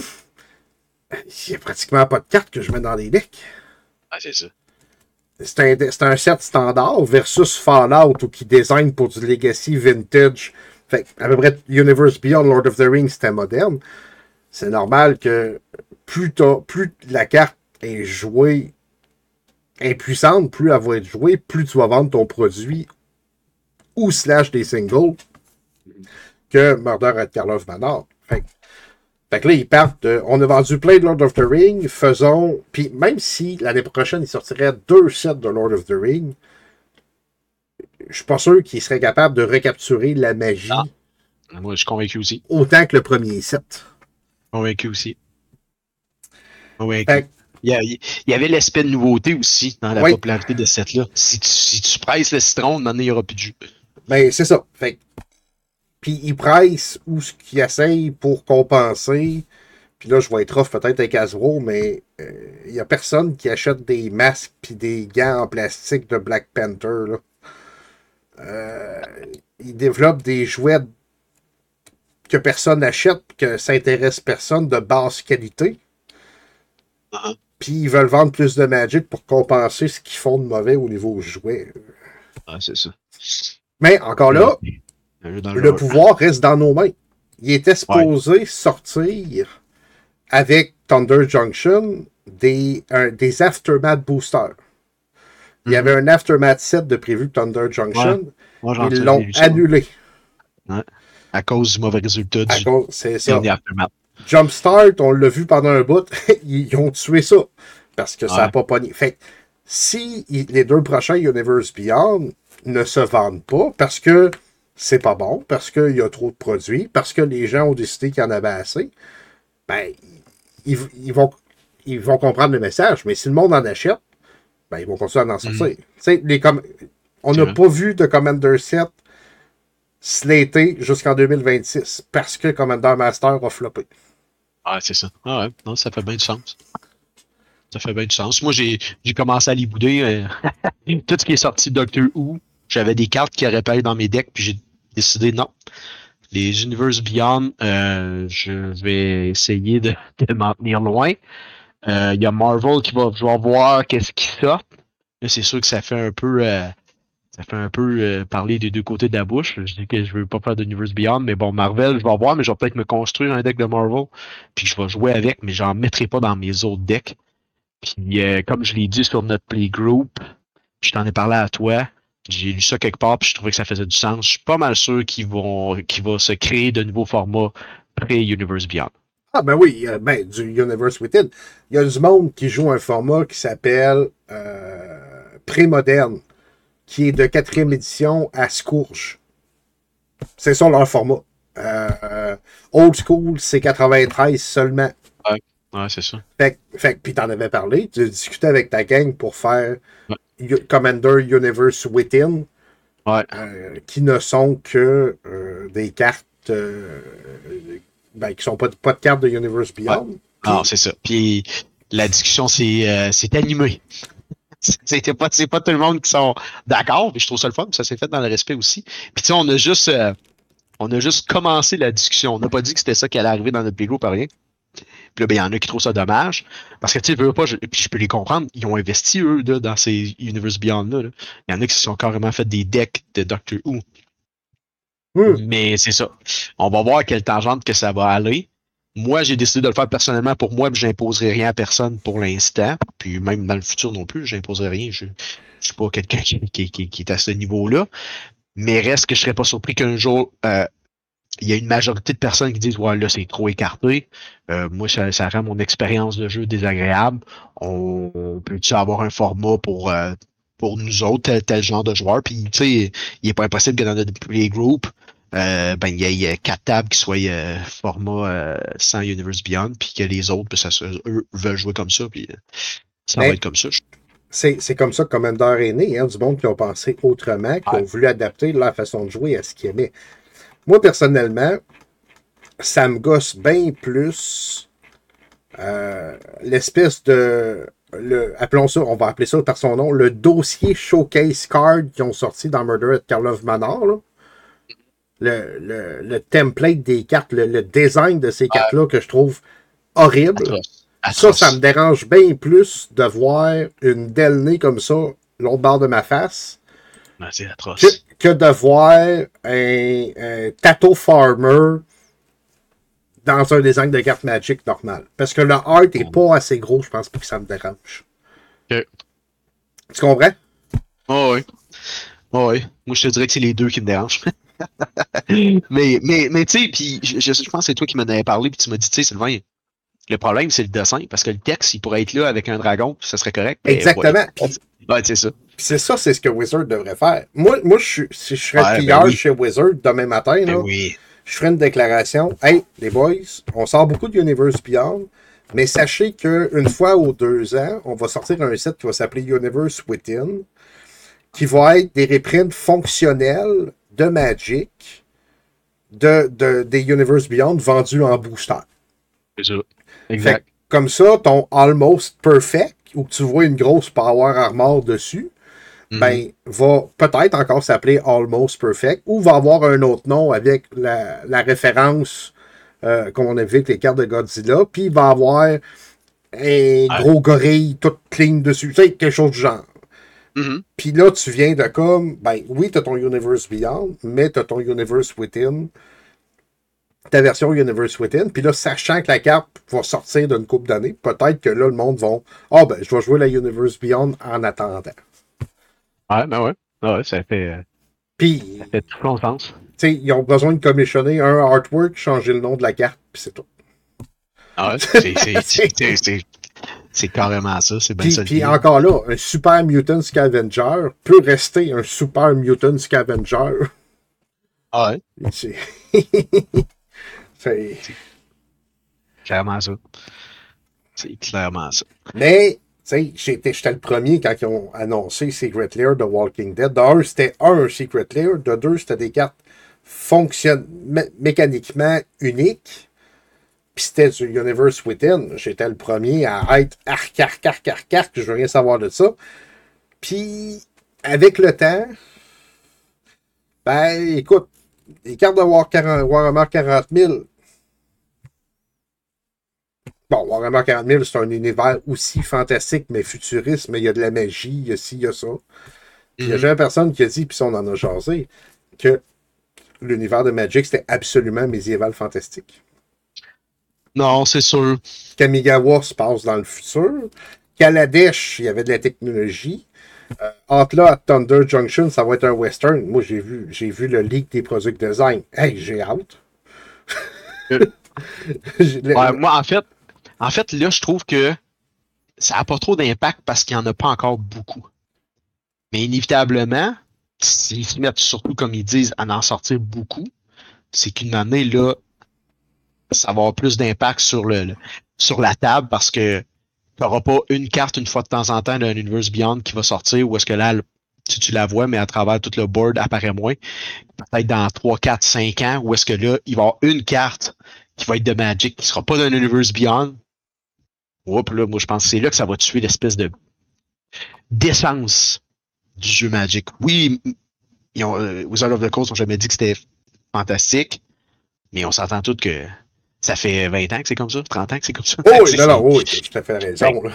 Il n'y a pratiquement pas de cartes que je mets dans les decks. Ah, c'est ça. c'est un, c'est un set standard versus Fallout ou qui design pour du legacy vintage. Fait à peu près Universe Beyond Lord of the Rings, c'était moderne. C'est normal que plus, plus la carte est jouée impuissante, plus elle va être jouée, plus tu vas vendre ton produit ou slash des singles que Murder at Carlos Manor. Fait, fait que là, ils partent de, On a vendu plein de Lord of the Ring, faisons. Puis même si l'année prochaine, il sortirait deux sets de Lord of the Ring, je suis pas sûr qu'ils seraient capables de recapturer la magie. Ah. Moi, je suis convaincu aussi. Autant que le premier set. Convaincu aussi. Convaincu. Il y, avait l'aspect de nouveauté aussi dans la popularité de ce set-là. Si tu, si tu presses le citron, il n'y aura plus de jus. Ben, c'est ça. Fait puis ils pressent ou ce qu'ils essayent pour compenser. Puis là, je vais être off peut-être avec Hasbro, mais il euh, n'y a personne qui achète des masques puis des gants en plastique de Black Panther. Là. Euh, ils développent des jouets que personne n'achète, que ça intéresse personne de basse qualité. Uh-huh. Puis ils veulent vendre plus de Magic pour compenser ce qu'ils font de mauvais au niveau jouet. Ah, c'est ça. Mais encore là, le pouvoir reste dans nos mains. Il était supposé sortir avec Thunder Junction des, des Aftermath boosters. Il y avait un Aftermath set de prévu Thunder Junction. Ils l'ont annulé. À cause du mauvais résultat du ça. Jumpstart, on l'a vu pendant un bout, ils ont tué ça. Parce que ça n'a pas pogné. Fait si les deux prochains Universe Beyond ne se vendent pas, parce que c'est pas bon, parce qu'il y a trop de produits, parce que les gens ont décidé qu'il y en avait assez, ben, ils, vont, ils vont comprendre le message. Mais si le monde en achète, ben, ils vont continuer à en sortir. Mhm. Les On n'a pas vu de Commander 7 slaté jusqu'en 2026 parce que Commander Master a floppé. Ah, c'est ça. Ah ouais, non, ça fait bien du sens. Ça fait bien du sens. Moi, j'ai commencé à les bouder. Euh, tout ce qui est sorti de Doctor Who, j'avais des cartes qui auraient pas dans mes decks, puis j'ai décidé non. Les Universe Beyond, euh, je vais essayer de, de m'en tenir loin. Il euh, y a Marvel qui va, voir qu'est-ce qui sort. C'est sûr que ça fait un peu ça fait un peu parler des deux côtés de la bouche. Je dis que je veux pas faire de Universe Beyond, mais bon, Marvel, je vais voir, mais je vais peut-être me construire un deck de Marvel. Puis je vais jouer avec, mais j'en mettrai pas dans mes autres decks. Puis comme je l'ai dit sur notre playgroup, je t'en ai parlé à toi. J'ai lu ça quelque part, puis je trouvais que ça faisait du sens. Je suis pas mal sûr qu'ils vont se créer de nouveaux formats pré-Universe Beyond. Ah ben oui, ben, du Universe Within. Il y a du monde qui joue un format qui s'appelle euh, Pré-Moderne, qui est de quatrième édition à Scourge. C'est ça leur format. Euh, old School, c'est 93 seulement. Ouais, c'est ça. Fait, fait puis t'en avais parlé, tu discutais avec ta gang pour faire Commander Universe Within, euh, qui ne sont que euh, des cartes ben, qui sont pas, pas de cartes de Universe Beyond. Ah, c'est ça. Puis la discussion s'est animée. C'était pas, pas tout le monde qui sont d'accord, mais je trouve ça le fun, ça s'est fait dans le respect aussi. Puis tu sais, on a juste on a juste commencé la discussion. On n'a pas dit que c'était ça qui allait arriver dans notre Lego, pas rien. Puis là, ben, il y en a qui trouvent ça dommage. Parce que, tu sais, pas, je, puis je peux les comprendre, ils ont investi, eux, dans ces Universe Beyond-là. Il y en a qui se sont carrément fait des decks de Doctor Who. Mais c'est ça. On va voir quelle tangente que ça va aller. Moi, j'ai décidé de le faire personnellement pour moi, mais j'imposerai rien à personne pour l'instant. Puis même dans le futur non plus, j'imposerai rien. Je ne suis pas quelqu'un qui, qui, est à ce niveau-là. Mais reste que je serais pas surpris qu'un jour, euh, il y a une majorité de personnes qui disent Ouais, là, c'est trop écarté. Euh, moi, ça, ça, rend mon expérience de jeu désagréable. On, peut-tu avoir un format pour, euh, pour nous autres, tel, genre de joueurs? Puis, tu sais, il n'est pas impossible que dans notre playgroup, euh, ben, il y, ait quatre tables qui soient euh, format sans Universe Beyond, puis que les autres, ben, ça, eux, veulent jouer comme ça, puis ça va être comme ça. C'est comme ça que Commander est né, hein, du monde qui ont pensé autrement, qui ont voulu adapter leur façon de jouer à ce qu'ils aimaient. Moi, personnellement, ça me gosse bien plus euh, l'espèce de. Le, appelons ça, on va appeler ça par son nom, le dossier showcase card qui ont sorti dans Murder at Karlov Manor. Le, le, template des cartes, le, design de ces cartes-là que je trouve horrible. Ça, ça me dérange bien plus de voir une Delney comme ça l'autre barre de ma face Ben, c'est atroce. que de voir un, un Tato Farmer dans un design de carte Magic normal. Parce que le art est pas assez gros, je pense, pour que ça me dérange. Tu comprends? Oh, oui. Oh, oui. Moi, je te dirais que c'est les deux qui me dérangent. mais, mais, mais tu sais, puis je, je, je pense que c'est toi qui m'en avais parlé, puis tu m'as dit, tu sais, Sylvain, le problème, c'est le dessin, parce que le texte, il pourrait être là avec un dragon, puis ça serait correct. Exactement. Ouais, c'est ça. c'est ça, c'est ce que Wizard devrait faire. Moi, moi je, si je serais ben pilleur oui. chez Wizard demain matin, Ben là, oui. je ferais une déclaration. Hey, les boys, on sort beaucoup de Universe Beyond, mais sachez qu'une fois ou deux ans, on va sortir un set qui va s'appeler Universe Within, qui va être des reprints fonctionnels de Magic de, de- des Universe Beyond vendus en booster. C'est ça. Fait Exact. comme ça, ton Almost Perfect, où tu vois une grosse Power Armor dessus, Mhm. ben, va peut-être encore s'appeler Almost Perfect ou va avoir un autre nom avec la, la référence euh, qu'on a vu avec les cartes de Godzilla, puis il va avoir un gros gorille tout clean dessus, tu sais, quelque chose du genre. Mhm. Puis là, tu viens de comme, ben oui, tu as ton Universe Beyond, mais tu as ton Universe Within, ta version Universe Within. Puis là, sachant que la carte va sortir d'une coupe d'années, peut-être que là, le monde va, ah ben, je vais jouer la Universe Beyond en attendant. Ouais, ben ouais. Ah ouais, ça fait, euh, Puis, ça fait tout sens. tu sais, ils ont besoin de commissionner un artwork, changer le nom de la carte, puis c'est tout. Ah ouais, c'est- c'est- carrément ça. C'est bien ça. puis encore là, un Super Mutant Scavenger peut rester un Super Mutant Scavenger. Ah ouais, C'est. c'est. clairement ça. C'est clairement ça. Mais, tu sais, j'étais j'étais le premier quand ils ont annoncé Secret Lair de Walking Dead. De un, c'était un Secret Lair. De deux, c'était des cartes fonctionnent mé- mécaniquement uniques. Puis c'était du Universe Within. J'étais le premier à être arc, arc, arc, arc, arc. Je veux rien savoir de ça. Puis, avec le temps, ben, écoute, les cartes de War 40 Warhammer 40 000, Bon, Warhammer 40 000, c'est un univers aussi fantastique, mais futuriste, mais il y a de la magie, il y a ci, il y a ça. Il y a Mhm. jamais personne qui a dit, puis ça, on en a jasé, que l'univers de Magic, c'était absolument médiéval fantastique. Non, c'est sûr. Kamigawa se passe dans le futur. Kaladesh, il y avait de la technologie. Euh, Atla à Thunder Junction, ça va être un western. Moi, j'ai vu, j'ai vu le leak des product design. Hey, j'ai hâte. Ouais, moi, en fait, en fait, là, je trouve que ça n'a pas trop d'impact parce qu'il n'y en a pas encore beaucoup. Mais inévitablement, s'ils se mettent surtout, comme ils disent, à en sortir beaucoup, c'est qu'une année, là, ça va avoir plus d'impact sur le, sur la table parce que tu n'auras pas une carte une fois de temps en temps d'un Universe Beyond qui va sortir ou est-ce que là, tu, tu la vois, mais à travers tout le board apparaît moins. Peut-être dans 3, 4, 5 ans, où est-ce que là, il va y avoir une carte qui va être de Magic, qui sera pas d'un Universe Beyond. Oups, là, moi, je pense que c'est là que ça va tuer l'espèce de d'essence du jeu Magic. Oui, ils ont, euh, Wizards of the Coast ont jamais dit que c'était fantastique, mais on s'entend tous que ça fait 20 ans que c'est comme ça, 30 ans que c'est comme ça. Oh, oui, non, non, oui, tu as tout à fait raison. là.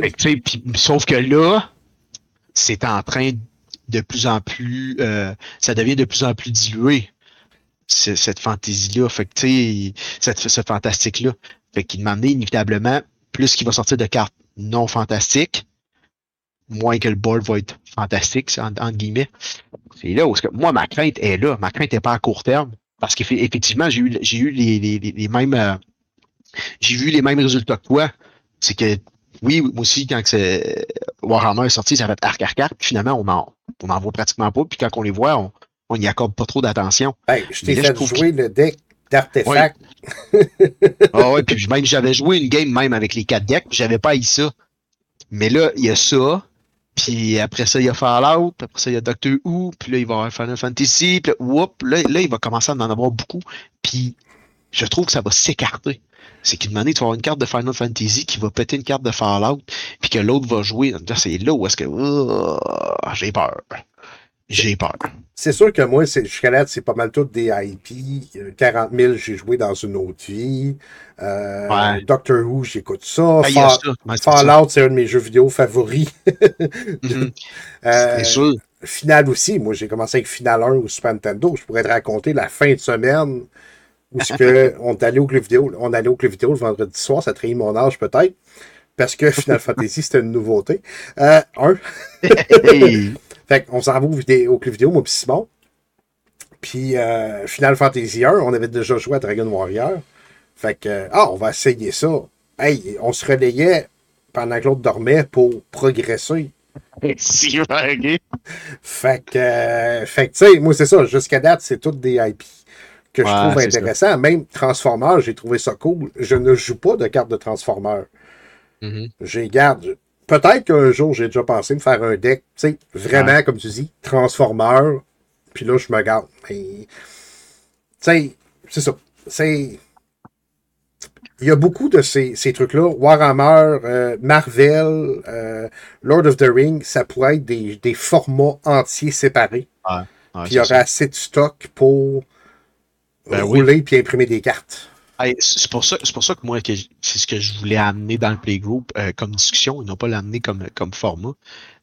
fait tu sais, puis- sauf que là, c'est en train de plus en plus, euh, ça devient de plus en plus dilué, ce- cette fantaisie-là. Fait que, tu sais, cette, ce fantastique-là. Fait qu'il demandait inévitablement, plus qu'il va sortir de cartes non fantastiques, moins que le board va être fantastique, c'est en- entre guillemets. C'est là où, moi, ma crainte est là. Ma crainte n'est pas à court terme. Parce qu'effectivement, j'ai eu, j'ai eu les, les- les- mêmes, euh, j'ai vu les mêmes résultats que toi. C'est que oui, moi aussi, quand c'est Warhammer est sorti, ça fait arc, arc, arc, puis finalement, on en, on en voit pratiquement pas, puis quand on les voit, on, on n'y accorde pas trop d'attention. Hey, je t'ai je fait trouve jouer le deck d'artefacts. Ah ouais, puis même j'avais joué une game même avec les quatre decks, j'avais pas eu ça. Mais là, il y a ça, puis après ça, il y a Fallout, puis après ça, il y a Doctor Who, puis là, il va y avoir Final Fantasy, puis là, whoop, là, là, il va commencer à en avoir beaucoup, puis je trouve que ça va s'écarter. C'est qu'une année, tu vas avoir une carte de Final Fantasy qui va péter une carte de Fallout, puis que l'autre va jouer. C'est là où est-ce que. Oh, j'ai peur. J'ai peur. C'est sûr que moi, jusqu'à là, c'est pas mal tout des IP. Euh, 40 000, j'ai joué dans une autre vie. Euh, Ouais. Doctor Who, j'écoute ça. Ah, ça. Ça. Fallout, c'est un de mes jeux vidéo favoris. Mhm. Euh, C'est sûr. Final aussi. Moi, j'ai commencé avec Final 1 au Super Nintendo. Je pourrais te raconter la fin de semaine où que on est allé au club vidéo. On allait au club vidéo le vendredi soir. Ça trahit mon âge peut-être. Parce que Final Fantasy, c'était une nouveauté. Euh, un. Fait qu'on s'en va au, vidéo- au club vidéo, moi puis Simon. Puis euh, Final Fantasy 1, on avait déjà joué à Dragon Warrior. Fait que, ah, on va essayer ça. Hey, on se relayait pendant que l'autre dormait pour progresser. Si, ok. Fait que, euh, fait que tu sais, moi, c'est ça. Jusqu'à date, c'est toutes des IP que je trouve ça. intéressants. Même Transformers, j'ai trouvé ça cool. Je ne joue pas de carte de Transformers. Mhm. Je les garde. Peut-être qu'un jour, j'ai déjà pensé me faire un deck, tu sais, vraiment, comme tu dis, Transformers. Puis là, je me garde. Mais, tu sais, c'est ça. C'est. Il y a beaucoup de ces, ces trucs-là. Warhammer, euh, Marvel, euh, Lord of the Rings, ça pourrait être des, des formats entiers séparés. Ouais, Puis il y aurait assez de stock pour Ben oui. rouler puis imprimer des cartes. Hey, c'est pour ça, c'est pour ça que moi, c'est ce que je voulais amener dans le playgroup euh, comme discussion et non pas l'amener comme, comme format.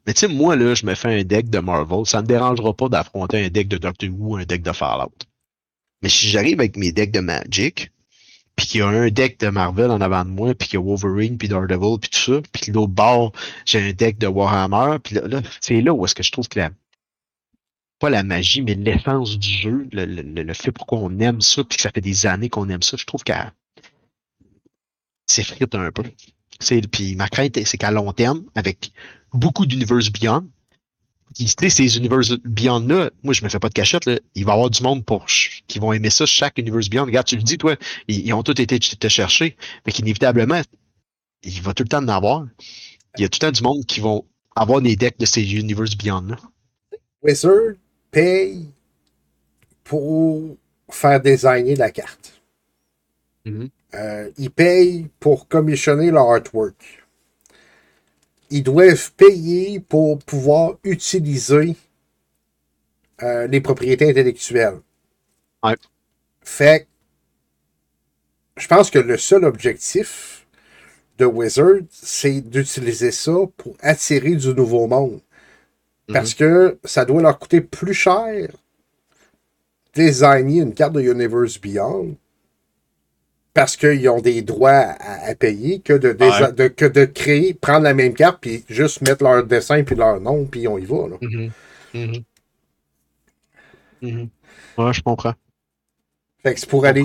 Mais tu sais, moi, là, je me fais un deck de Marvel. Ça ne me dérangera pas d'affronter un deck de Doctor Who ou un deck de Fallout. Mais si j'arrive avec mes decks de Magic, puis qu'il y a un deck de Marvel en avant de moi, puis qu'il y a Wolverine, puis Daredevil, puis tout ça, puis l'autre bord, j'ai un deck de Warhammer, puis là, là, c'est là où est-ce que je trouve que la, pas la magie, mais l'essence du jeu, le, le, le- fait pourquoi on aime ça, puis que ça fait des années qu'on aime ça, je trouve qu'elle s'effrite un peu. Puis ma crainte, c'est qu'à long terme, avec beaucoup d'Universe Beyond, tu sais, ces Universe Beyond-là, moi, je me fais pas de cachette, là, il va y avoir du monde pour qui vont aimer ça, chaque Universe Beyond. Regarde, tu le dis, toi, ils, ont tous été te chercher, mais qu'inévitablement, il va tout le temps en avoir. Il y a tout le temps du monde qui vont avoir des decks de ces Universe Beyond-là. Wizard paye pour faire designer la carte. Mhm. Euh, ils payent pour commissionner leur artwork. Ils doivent payer pour pouvoir utiliser euh, les propriétés intellectuelles. Ouais. Fait que je pense que le seul objectif de Wizard, c'est d'utiliser ça pour attirer du nouveau monde. Parce que ça doit leur coûter plus cher designer une carte de Universe Beyond parce qu'ils ont des droits à, à payer que de, désa- Ouais. de- que de créer, prendre la même carte puis juste mettre leur dessin puis leur nom puis on y va. là. Mhm. Mhm. Mhm. Ouais, je comprends. Fait que c'est pour aller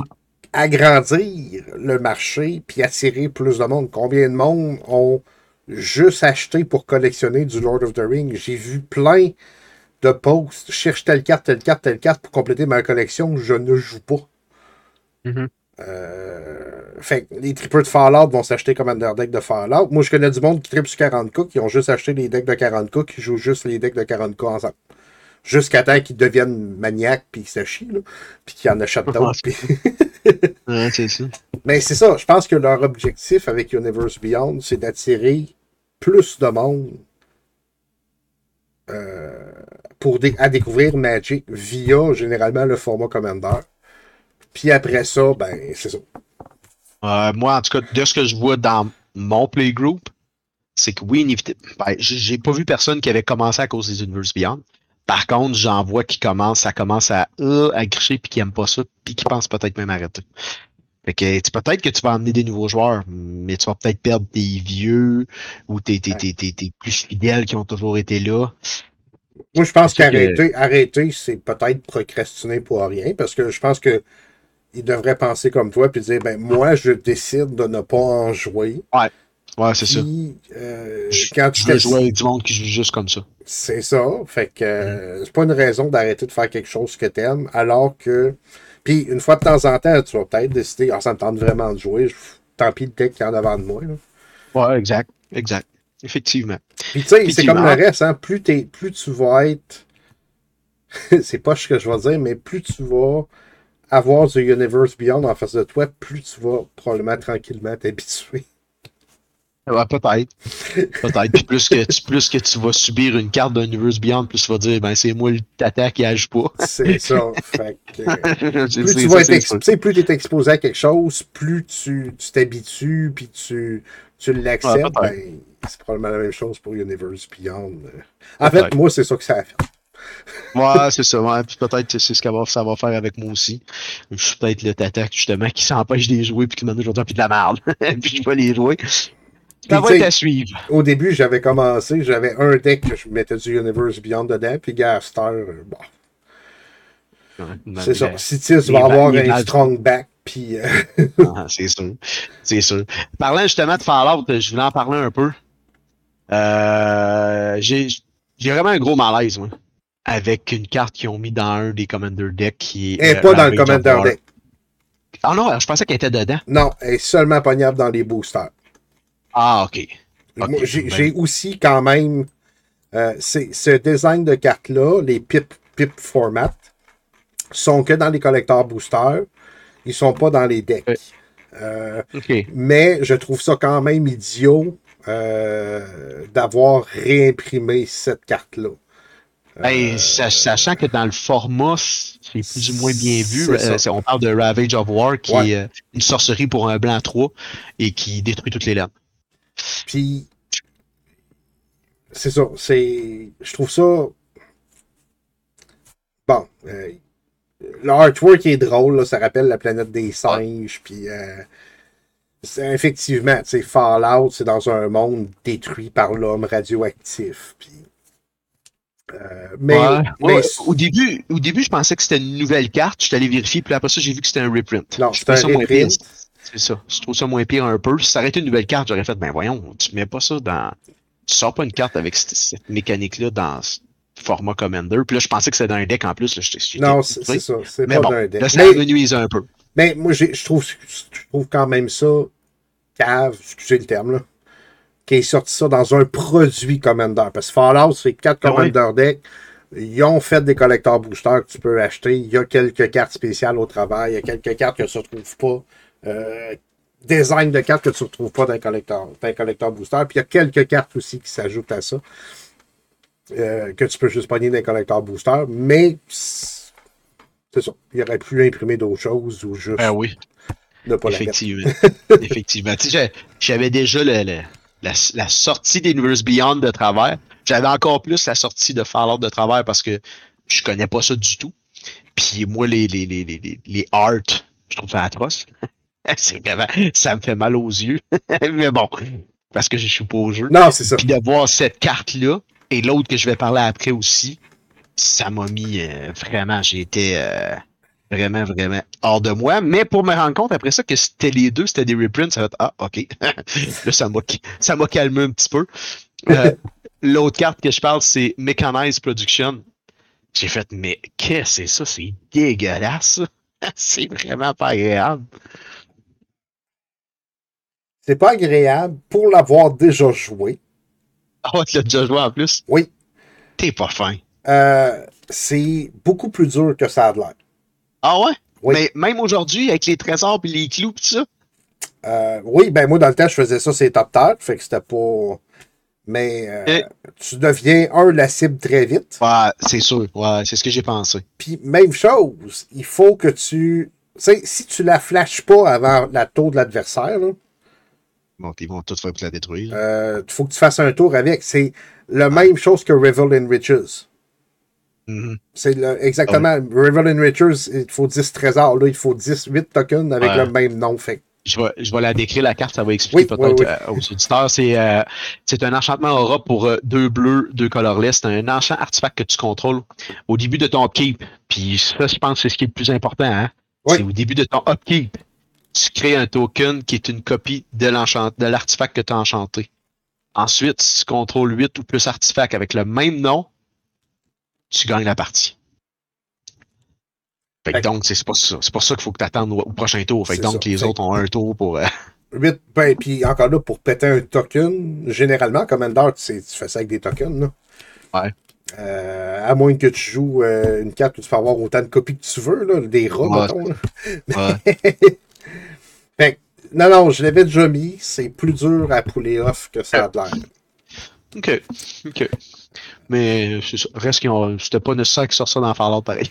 agrandir le marché puis attirer plus de monde. Combien de monde ont juste acheté pour collectionner du Lord of the Rings? J'ai vu plein de posts. Cherche telle carte, telle carte, telle carte pour compléter ma collection. Je ne joue pas. Mhm. Euh, fait que les tripeurs de Fallout vont s'acheter comme Underdeck de Fallout. Moi, je connais du monde qui tripe sur 40K, qui ont juste acheté les decks de 40K, qui jouent juste les decks de 40K ensemble. Jusqu'à temps qu'ils deviennent maniaques, puis qu'ils se chient, là, puis qu'ils en achètent d'autres. Ouais, c'est ça. Mais c'est ça, je pense que leur objectif avec Universe Beyond, c'est d'attirer plus de monde euh, pour à découvrir Magic via généralement le format Commander. Puis après ça, ben, c'est ça. Euh, moi, en tout cas, de ce que je vois dans mon playgroup, c'est que oui. Ben, j'ai pas vu personne qui avait commencé à cause des Universe Beyond. Par contre, j'en vois qui commencent, ça commence à, euh, gricher puis qui aiment pas ça, puis qui pensent peut-être même arrêter. Fait que peut-être que tu vas amener des nouveaux joueurs, mais tu vas peut-être perdre tes vieux ou tes, tes, tes, tes, tes plus fidèles qui ont toujours été là. Moi, je pense qu'arrêter, arrêter, c'est peut-être procrastiner pour rien, parce que je pense que ils devraient penser comme toi puis dire, ben, moi, je décide de ne pas en jouer. Ouais, c'est ça. Euh, Je, quand je veux jouer avec du monde qui joue juste comme ça. C'est ça. Fait que Mm. euh, c'est pas une raison d'arrêter de faire quelque chose que t'aimes, alors que. Puis une fois de temps en temps, tu vas peut-être décider, ah, ça me tente vraiment de jouer, tant pis le deck qu'il y en a avant de moi. là. Ouais, exact. Exact. Effectivement. Puis tu sais, c'est comme le reste, hein, plus, plus tu vas être. c'est pas ce que je vais dire, mais plus tu vas avoir du Universe Beyond en face de toi, plus tu vas probablement tranquillement t'habituer. Ouais, peut-être. Peut-être. Puis plus que, tu, plus que tu vas subir une carte d'un Universe Beyond, plus tu vas dire, ben c'est moi le tata qui agit pas. C'est ça. Fait que, euh, plus tu ça, vas être plus tu es exposé à quelque chose, plus tu tu t'habitues, puis tu, tu l'acceptes, Ouais, ben, c'est probablement la même chose pour Universe Beyond. En fait, moi, c'est ça que ça a fait. Ouais, c'est ça. Ouais. Puis peut-être que c'est ce que ça va faire avec moi aussi. Je suis peut-être le tata justement qui s'empêche de les jouer puis qui m'a aujourd'hui puis de la merde. puis je vais les jouer. À suivre. Au début, j'avais commencé, j'avais un deck que je mettais du Universe Beyond dedans, puis Gaster, euh, bon, c'est ça. Sitis les va avoir un strong back, puis euh, Ah, c'est sûr. C'est sûr. Parlant justement de Fallout, je voulais en parler un peu. Euh, j'ai vraiment un gros malaise, moi. Avec une carte qu'ils ont mis dans un des Commander decks qui est. elle n'est euh, pas dans le Commander deck. Ah non, je pensais qu'elle était dedans. Non, elle est seulement pognable dans les boosters. Ah, ok. Ok, Moi, J'ai ben. j'ai aussi quand même euh, ce design de cartes-là, les pip, pip format, sont que dans les collecteurs boosters. Ils sont pas dans les decks. Euh, mais je trouve ça quand même idiot euh, d'avoir réimprimé cette carte-là. Ben, sa- sachant que dans le format, c'est plus ou moins bien vu. Euh, on parle de Ravage of War, qui Ouais. est une sorcerie pour un blanc 3 et qui détruit toutes les lames. Puis, c'est ça. C'est, je trouve ça. Bon, euh, le artwork est drôle, là, ça rappelle la planète des singes. Puis, euh, c'est effectivement, tu Fallout, c'est dans un monde détruit par l'homme radioactif. Puis, euh, mais, Ouais. mais Ouais, au, début, au début, je pensais que c'était une nouvelle carte. Je suis allé vérifier, puis après ça, j'ai vu que c'était un reprint. non, c'est un reprint. C'est ça. Je trouve ça moins pire un peu. Si ça aurait été une nouvelle carte, j'aurais fait, ben voyons, tu mets pas ça dans. Tu sors pas une carte avec cette, cette mécanique-là dans ce format Commander. Puis là, je pensais que c'était dans un deck en plus. Là, j'étais Non, c'est ça. C'est Mais pas bon, d'un deck. là, ça Mais- me nuise un peu. Mais moi, je trouve, je trouve quand même ça cave, excusez le terme, là, qui ait sorti ça dans un produit Commander. Parce que Fallout, c'est quatre Ah? Commander decks. Ils ont fait des collecteurs boosters que tu peux acheter. Il y a quelques cartes spéciales au travail. Il y a quelques cartes que tu ne retrouves pas. Euh, design de cartes que tu ne retrouves pas dans un collecteur, dans un collecteur booster. Puis il y a quelques cartes aussi qui s'ajoutent à ça. euh, que tu peux juste pogner dans un collecteur booster. Mais c'est ça. Il aurait pu imprimer d'autres choses ou juste Ben oui. ne pas la. Effectivement. Effectivement. Tu sais, j'ai- j'avais déjà le- le- la, la sortie d'Universe Beyond de travers. J'avais encore plus la sortie de Fallout de travers parce que je connais pas ça du tout. Puis moi, les, les, les, les, les- les art, je trouve ça atroce. C'est vraiment, ça me fait mal aux yeux. Mais bon, parce que je suis pas au jeu. Non, c'est ça. Puis d'avoir cette carte-là et l'autre que je vais parler après aussi, ça m'a mis euh, vraiment, j'ai été euh, vraiment, vraiment hors de moi. Mais pour me rendre compte après ça que c'était les deux, c'était des reprints, ça va être Ah, ok. Là, ça m'a ça m'a calmé un petit peu. Euh, l'autre carte que je parle, c'est Mechanized Production. J'ai fait, mais qu'est-ce que c'est ça? C'est dégueulasse. c'est vraiment pas agréable. C'est pas agréable pour l'avoir déjà joué. Ah ouais, tu l'as déjà joué en plus? Oui. T'es pas fin. Euh, c'est beaucoup plus dur que ça a l'air. Ah ouais? Oui. Mais même aujourd'hui, avec les trésors et les clous pis ça? Euh, oui, ben moi, dans le temps, je faisais ça, c'est top terre, fait que c'était pas. Mais euh, Et- tu deviens, un, la cible très vite. Ouais, c'est sûr. Ouais, c'est ce que j'ai pensé. Puis, même chose, il faut que tu. Tu sais, si tu la flashes pas avant la tour de l'adversaire, là, Bon, ils vont tout faire pour la détruire. euh, il faut que tu fasses un tour avec. C'est la même chose que Revel in Riches. Mhm. C'est exactement. Ah Revel in Riches, il faut 10 trésors. Là, il faut 10, 8 tokens avec Ouais. le même nom. Fait Je vais, je vais la décrire, la carte, ça va expliquer Oui, peut-être oui, euh, aux auditeurs. C'est euh, c'est un enchantement aura pour euh, deux bleus, deux colorless. C'est un enchant artefact que tu contrôles au début de ton upkeep. Puis ça, je pense que c'est ce qui est le plus important. Hein? C'est au début de ton upkeep. Tu crées un token qui est une copie de l'artefact que tu as enchanté. Ensuite, si tu contrôles 8 ou plus artefacts avec le même nom, tu gagnes la partie. Fait que donc, c'est pour ça. C'est pour ça qu'il faut que tu attendes au, au prochain tour. Fait que donc, ça. les Fait- autres ont un tour pour. euh, 8, ben, puis encore là, pour péter un token, généralement, Commander, tu, tu fais ça avec des tokens. Là. Ouais. Euh, à moins que tu joues euh, une carte où tu peux avoir autant de copies que tu veux, là, des rats, Ouais. mettons. là. Ouais. Fait que Non, non, je l'avais déjà mis. C'est plus dur à pouler off que ça a de l'air. Ok. Ok. Mais c'est ça. Reste qu'ils ont. C'était pas nécessaire qu'ils sortent ça dans Fallout pareil.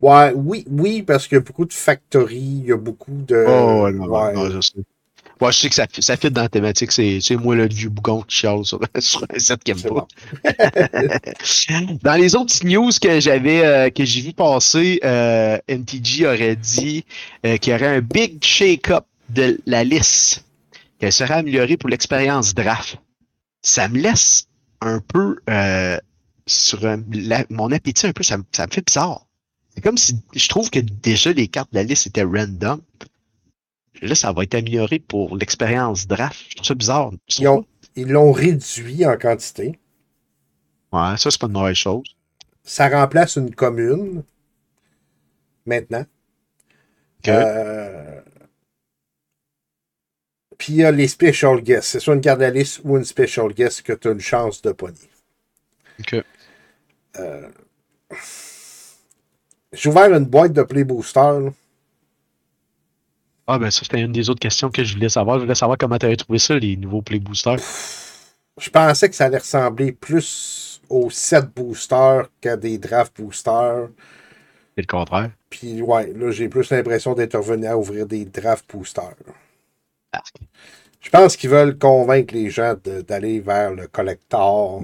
Ouais, oui, oui, parce qu'il y a beaucoup de factories, il y a beaucoup de. Oh, ouais, non, ouais. non, je sais. Ouais, je sais que ça, ça fit dans la thématique. C'est c'est moi le vieux bougon qui chiale sur, sur un set qui aime pas. Dans les autres news que j'avais euh, que j'ai vu passer, euh, MTG aurait dit euh, qu'il y aurait un big shake-up de la liste, qu'elle serait améliorée pour l'expérience draft. Ça me laisse un peu euh, sur un- la- mon appétit un peu, ça, ça me fait bizarre. C'est comme si je trouve que déjà les cartes de la liste étaient random. Là, ça va être amélioré pour l'expérience draft. Je trouve ça bizarre. Ils ont- Ils l'ont réduit en quantité. Ouais, ça, c'est pas une mauvaise chose. Ça remplace une commune. Maintenant. Ok. Euh, Puis il y a les special guests. C'est soit une carte liste ou une special guest que tu as une chance de pogner. Ok. J'ai ouvert une boîte de Play Booster. là. Ah, ben ça, c'était une des autres questions que je voulais savoir. Je voulais savoir comment tu avais trouvé ça, les nouveaux Play Boosters. Je pensais que ça allait ressembler plus aux 7 boosters qu'à des draft boosters. C'est le contraire. Puis ouais, là, j'ai plus l'impression d'être revenu à ouvrir des draft boosters. Ah. Je pense qu'ils veulent convaincre les gens de- d'aller vers le collector.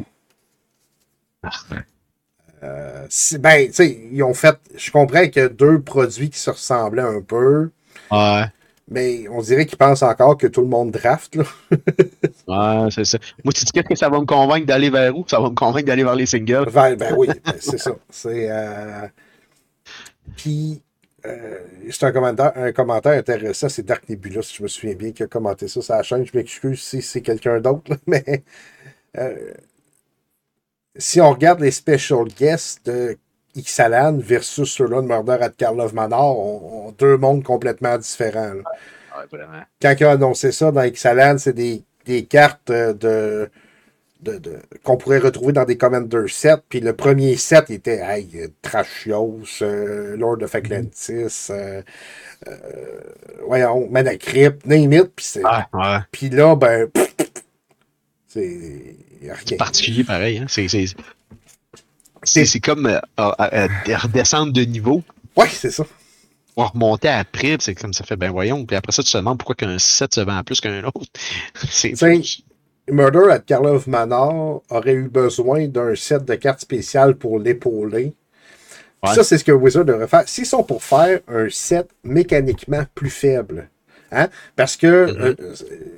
Euh, si- ben, tu sais, ils ont fait. Je comprends qu'il y a deux produits qui se ressemblaient un peu, Ouais. mais on dirait qu'ils pensent encore que tout le monde draft. Là. Ouais, c'est ça. Moi, tu dis qu'est-ce que ça va me convaincre d'aller vers où? Ça va me convaincre d'aller vers les singles. Ben, ben oui, ben, c'est ça. C'est. euh, Puis, euh, c'est un commentaire, un commentaire intéressant. C'est Dark Nebula, si je me souviens bien, qui a commenté ça sur la chaîne. Je m'excuse si c'est quelqu'un d'autre, mais. euh, si on regarde les special guests de Ixalan versus ceux-là de Murder at Karlov Manor, on, on- deux mondes complètement différents. là. Ouais, vraiment. Quand ils ont annoncé ça dans Ixalan, c'est des, des cartes euh, de, de, de- qu'on pourrait retrouver dans des Commander sets. Puis le premier set était hey, Trashios, euh, Lord of Atlantis, euh, euh, voyons, Manacrypt, name it. Puis, Ouais, puis là, ben, a. C'est particulier pareil. Hein? C'est, c'est, comme euh, euh, euh, redescendre de niveau. Ouais, c'est ça. On remonter après, c'est comme ça fait, ben voyons. Puis après ça, tu te demandes pourquoi qu'un set se vend plus qu'un autre. C'est Murder at Karlov Manor aurait eu besoin d'un set de cartes spéciales pour l'épauler. Ouais. Ça, c'est ce que Wizard devrait faire. S'ils sont pour faire un set mécaniquement plus faible, hein? parce que euh,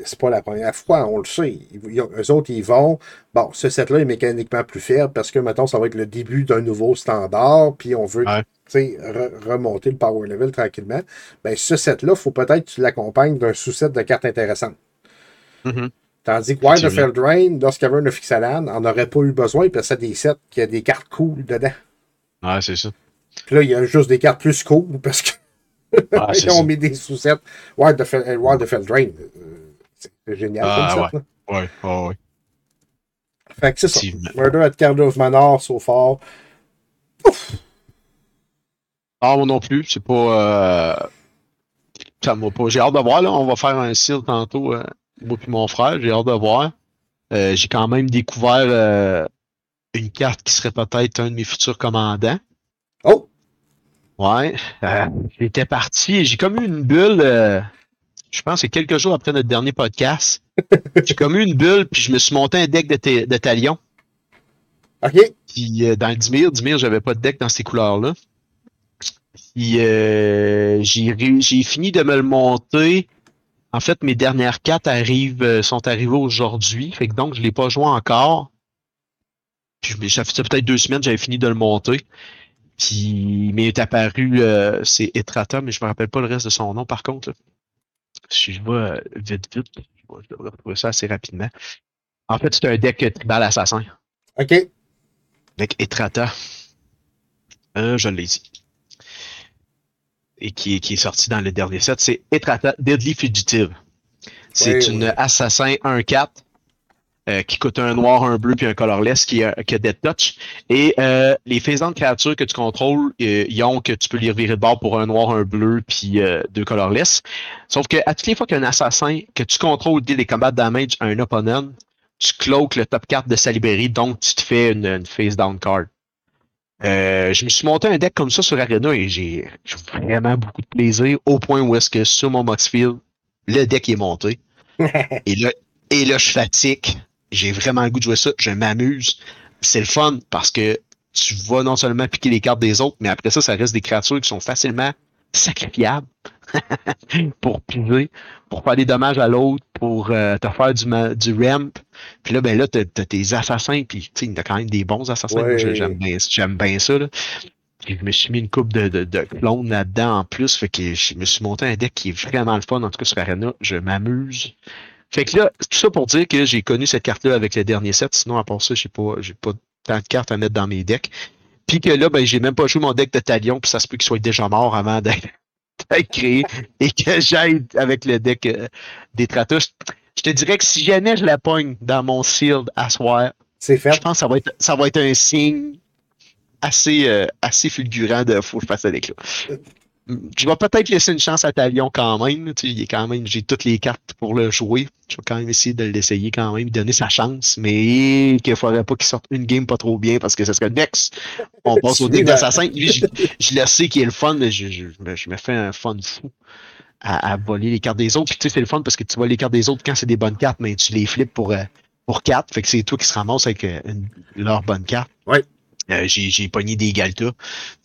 c'est pas la première fois, on le sait. Ils, eux autres, ils vont, bon, ce set-là est mécaniquement plus faible parce que, mettons, ça va être le début d'un nouveau standard, puis on veut Ouais. re- remonter le power level tranquillement. Ben, ce set-là, il faut peut-être que tu l'accompagnes d'un sous-set de cartes intéressantes. Mhm. Tandis que Wild of Effectivement. Eldraine, Lost Cavern of Ixalan, en aurait pas eu besoin parce que c'est des sets qui a des cartes cool dedans. Ouais, c'est ça. Puis là, il y a juste des cartes plus cool parce que Ouais, c'est ils ont ça. mis des sous-sets. Wild of, El- Wild of Eldraine, euh, c'est génial Ah, comme set. là. Ouais, ouais, ouais. Fait que c'est ça. Murder at Cardiff Manor, so far. Ah, moi non plus, c'est pas. Euh... Ça m'a pas. J'ai hâte de voir, là. On va faire un seal tantôt, euh, moi puis mon frère. J'ai hâte de voir. Euh, j'ai quand même découvert euh, une carte qui serait peut-être un de mes futurs commandants. Ouais. Euh, J'étais parti et j'ai comme eu une bulle. euh, je pense que c'est quelques jours après notre dernier podcast. j'ai comme eu une bulle, puis je me suis monté un deck de, ta- de talion. OK. Puis euh, dans le Dimir, Dimir, j'avais pas de deck dans ces couleurs-là. Puis euh, j'ai fini de me le monter. En fait, mes dernières cartes arrivent, euh, sont arrivées aujourd'hui. Fait que donc, je l'ai pas joué encore. Puis ça fait peut-être deux semaines que j'avais fini de le monter. Puis il m'est apparu, euh, c'est Etrata, mais je me rappelle pas le reste de son nom par contre. là. Si je vois euh, vite, vite, je devrais retrouver ça assez rapidement. En fait, c'est un deck tribal assassin. OK. Avec Etrata. Euh, je l'ai dit. Et qui, qui est sorti dans le dernier set, c'est Etrata Deadly Fugitive. C'est Oui, une oui. assassin 1-4 euh, qui coûte un noir, un bleu, puis un colorless qui a, qui a Dead Touch. Et euh, les faisans de créatures que tu contrôles, euh, ils ont que tu peux les revirer de bord pour un noir, un bleu, puis euh, deux colorless. Sauf que à toutes les fois qu'un assassin que tu contrôles dit des combats de damage à un opponent, tu cloques le top 4 de sa librairie, donc tu te fais une, une face down card. Euh, je me suis monté un deck comme ça sur Arena et j'ai j'ai vraiment beaucoup de plaisir au point où est-ce que sur mon Moxfield, le deck est monté. et là, et là, je fatigue. J'ai vraiment le goût de jouer ça. Je m'amuse. C'est le fun parce que tu vas non seulement piquer les cartes des autres, mais après ça, ça reste des créatures qui sont facilement sacrifiables pour piver, pour faire des dommages à l'autre, pour euh, te faire du, du ramp. Puis là, ben là, t'as t'as tes assassins, puis tu sais, a quand même des bons assassins. J'aime bien, bien ça. Là. Puis je me suis mis une coupe de, de, de clones là-dedans en plus. Fait que je me suis monté un deck qui est vraiment le fun, en tout cas sur Arena. Je m'amuse. Fait que là, tout ça pour dire que j'ai connu cette carte-là avec le dernier set. Sinon, à part ça, j'ai pas, j'ai pas tant de cartes à mettre dans mes decks. Puis que là, ben, j'ai même pas joué mon deck de Talion, puis ça se peut qu'il soit déjà mort avant d'être créé et que j'aille avec le deck euh, des Tratus. Je te dirais que si jamais je la pogne dans mon shield à soir, C'est fait. je pense que ça va être, ça va être un signe assez, euh, assez fulgurant de faut que je fasse ce deck-là. Je vais peut-être laisser une chance à Talion quand même. Tu sais, il est quand même, j'ai toutes les cartes pour le jouer. Je vais quand même essayer de l'essayer quand même, donner sa chance, mais qu'il ne faudrait pas qu'il sorte une game pas trop bien parce que ce serait next. On passe au deck d'assassin. Lui, je, je le sais qu'il est le fun, mais je, je, je me- fais un fun fou à, à voler les cartes des autres. Puis tu sais, c'est le fun parce que tu voles les cartes des autres quand c'est des bonnes cartes, mais tu les flippes pour, euh, pour 4. Fait que c'est toi qui se ramasse avec euh, une- leur bonne carte. Ouais. Euh, j'ai, pogné des Galta.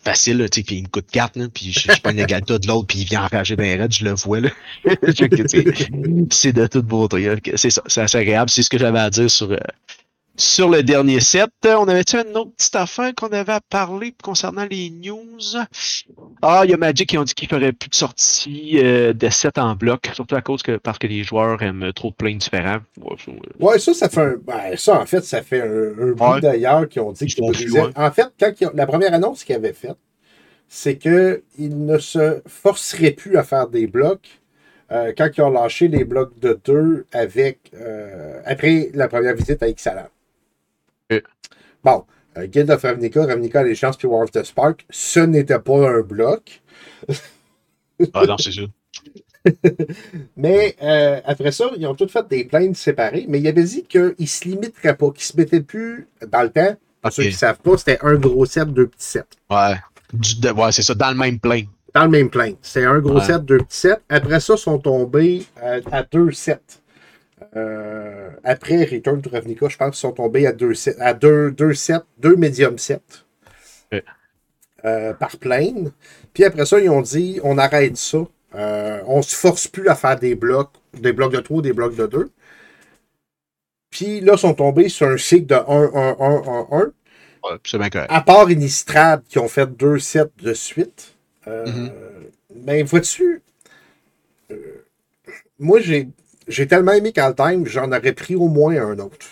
Facile, là, tu sais, puis il me coûte 4, là, puis je, je pogne le Galta de l'autre, puis il vient enrager ben raide, je le vois, là. C'est de toute beauté. là. C'est ça, c'est assez agréable. C'est ce que j'avais à dire sur, euh, sur le dernier set. On avait-tu une autre petite affaire qu'on avait à parler concernant les news? Ah, il y a Magic qui ont dit qu'il ferait plus de sortie euh, de set en bloc, surtout à cause que parce que les joueurs aiment trop de différents. Ouais, ça, euh, Ouais, ça, ça fait un. Ben, ça, en fait, ça fait un, un bout Ouais. d'ailleurs qui ont dit Ils qu'ils brisaient-. En fait, quand ont- la première annonce qu'ils avaient faite, c'est qu'ils ne se forceraient plus à faire des blocs euh, quand ils ont lâché les blocs de deux avec euh, après la première visite à Ixalan. Bon, euh, Guild of Ravnica, Ravnica Allégeance puis War of the Spark, ce n'était pas un bloc. Ah non, c'est sûr. Mais euh, après ça, ils ont tous fait des plaintes séparées, mais il avait dit qu'ils ne se limiteraient pas, qu'ils ne se mettaient plus dans le temps. Pour Ok. ceux qui ne savent pas, c'était un gros set, deux petits sets. Ouais. Ouais, c'est ça, dans le même plane. Dans le même plane. C'est un gros Ouais. set, deux petits sets. Après ça, ils sont tombés à, à deux sets. Euh, après Return to Ravnica, je pense qu'ils sont tombés à deux sets, à deux, deux sets, deux médium sets. Euh, par plane. Puis après ça, ils ont dit on arrête ça. Euh, on se force plus à faire des blocs, des blocs de 3, des blocs de 2. Puis là, ils sont tombés sur un cycle de 1, 1, 1, 1, 1. Ouais, c'est bien correct. À part Innistrad qui ont fait deux sets de suite. Euh, Mhm. Mais vois-tu, euh, moi j'ai j'ai tellement aimé Caltime, j'en aurais pris au moins un autre.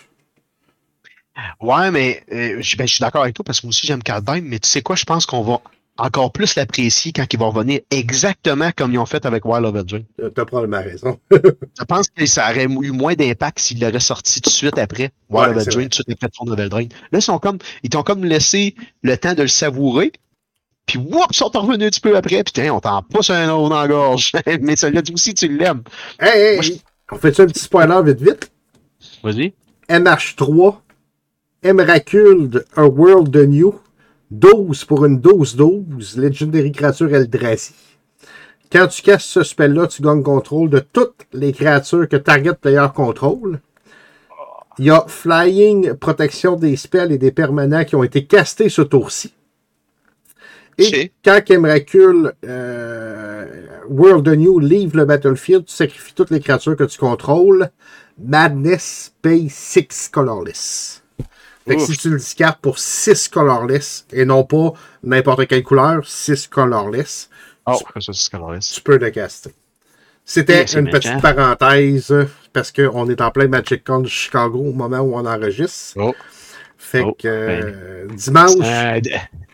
Ouais, mais euh, je ben, je suis d'accord avec toi parce que moi aussi j'aime Caldheim, mais tu sais quoi, je pense qu'on va encore plus l'apprécier quand il va revenir exactement comme ils ont fait avec Wild of Dream. Euh, T'as probablement raison. Je pense que ça aurait eu moins d'impact s'il l'aurait sorti tout de suite après Ouais, Wild Dream, vrai. tout de suite après Fond Drain. Là, ils sont comme, ils t'ont comme laissé le temps de le savourer. Puis, whoop, ils sont revenus un petit peu après. Puis, tiens, on t'en pousse un autre dans la gorge. mais celui-là aussi, tu l'aimes. hey, hey, on fait un petit spoiler vite vite? Vas-y. MH3, Emrakuld, A World New, 12 pour une 12-12, Legendary Créature Eldrazi. Quand tu casses ce spell-là, tu gagnes contrôle de toutes les créatures que Target Player contrôle. Il y a Flying, protection des spells et des permanents qui ont été castés ce tour-ci. Et quand Emrakul euh, World New livre le battlefield, tu sacrifies toutes les créatures que tu contrôles. Madness paye 6 colorless. Fait que si tu le discartes pour 6 colorless et non pas n'importe quelle couleur, 6 colorless, Oh, ça, c'est colorless. tu peux le caster. C'était Eh, une méchant. petite parenthèse parce qu'on est en plein Magic Con de Chicago au moment où on enregistre. Oh. Fait Oh, que euh, dimanche, Euh,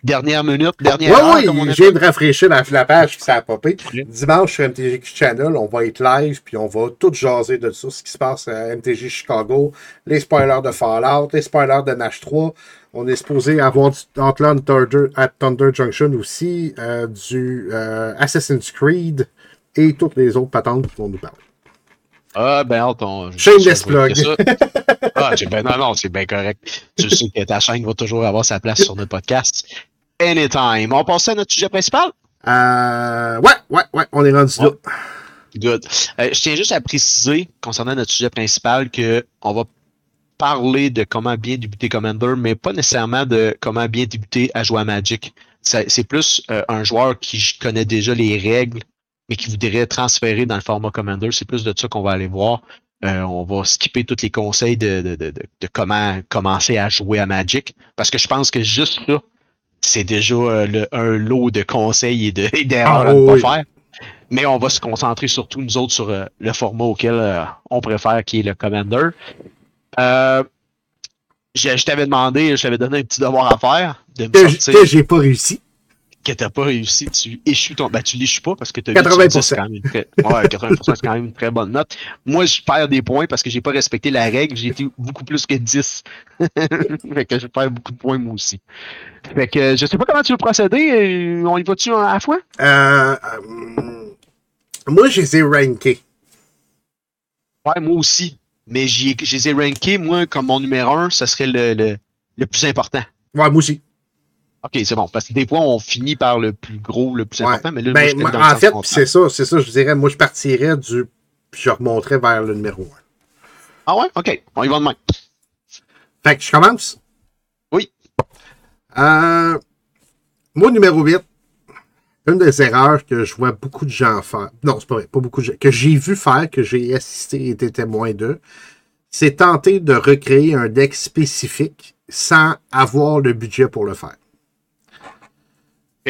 dernière minute, dernière Ouais, heure, je appelle. viens de rafraîchir la, la page puis ça a popé. Oui. Dimanche sur MTG Channel, on va être live puis on va tout jaser de ça, ce qui se passe à MTG Chicago, les spoilers de Fallout, les spoilers de Nash 3. On est supposé avoir du Outland Thunder, at Thunder Junction aussi, euh, du euh, Assassin's Creed et toutes les autres patentes qui vont nous parler. Ah, ben, on. Shameless plug. Ah, ben, non, non, c'est bien correct. Tu sais que ta chaîne va toujours avoir sa place sur notre podcast. Anytime. On passe à notre sujet principal? Euh, ouais, ouais, ouais, on est rendu là. Good. Euh, je tiens juste à préciser, concernant notre sujet principal, que on va parler de comment bien débuter Commander, mais pas nécessairement de comment bien débuter à jouer à Magic. C'est plus euh, un joueur qui connaît déjà les règles, mais qui voudrait transférer dans le format Commander. C'est plus de ça qu'on va aller voir. Euh, on va skipper tous les conseils de, de, de, de- comment commencer à jouer à Magic. Parce que je pense que juste ça, c'est déjà euh, le- un lot de conseils et de- et d'erreurs Ah, à ne pas oui. faire. Mais on va se concentrer surtout, nous autres, sur euh, le format auquel euh, on préfère, qui est le Commander. Je je t'avais demandé, je t'avais donné un petit devoir à faire, de que j'ai pas réussi. Que t'as pas réussi, tu échoues ton. Ben, tu l'échoues pas parce que t'as 80%. c'est quand même une très... Ouais, 80%, c'est quand même une très bonne note. Moi, je perds des points parce que j'ai pas respecté la règle. J'ai été beaucoup plus que 10. fait que je perds beaucoup de points, moi aussi. Fait que je sais pas comment tu veux procéder. euh, On y va-tu à la fois? Euh, euh, moi, je les ai rankés. Ouais, moi aussi. Mais je les ai rankés, moi, comme mon numéro 1, ce serait le, le, le plus important. Ouais, moi aussi. Ok, c'est bon. Parce que des fois, on finit par le plus gros, le plus Ouais. important. Mais là, Ben, moi, dans en fait, c'est ça, c'est ça, je dirais, moi, je partirais du. Puis je remonterais vers le numéro 1. Ah ouais? Ok, on y va demain. Fait que je commence? Oui. Euh, moi, numéro 8, une des erreurs que je vois beaucoup de gens faire, non, c'est pas vrai, pas beaucoup de gens, que j'ai vu faire, que j'ai assisté et été témoin d'eux, c'est tenter de recréer un deck spécifique sans avoir le budget pour le faire.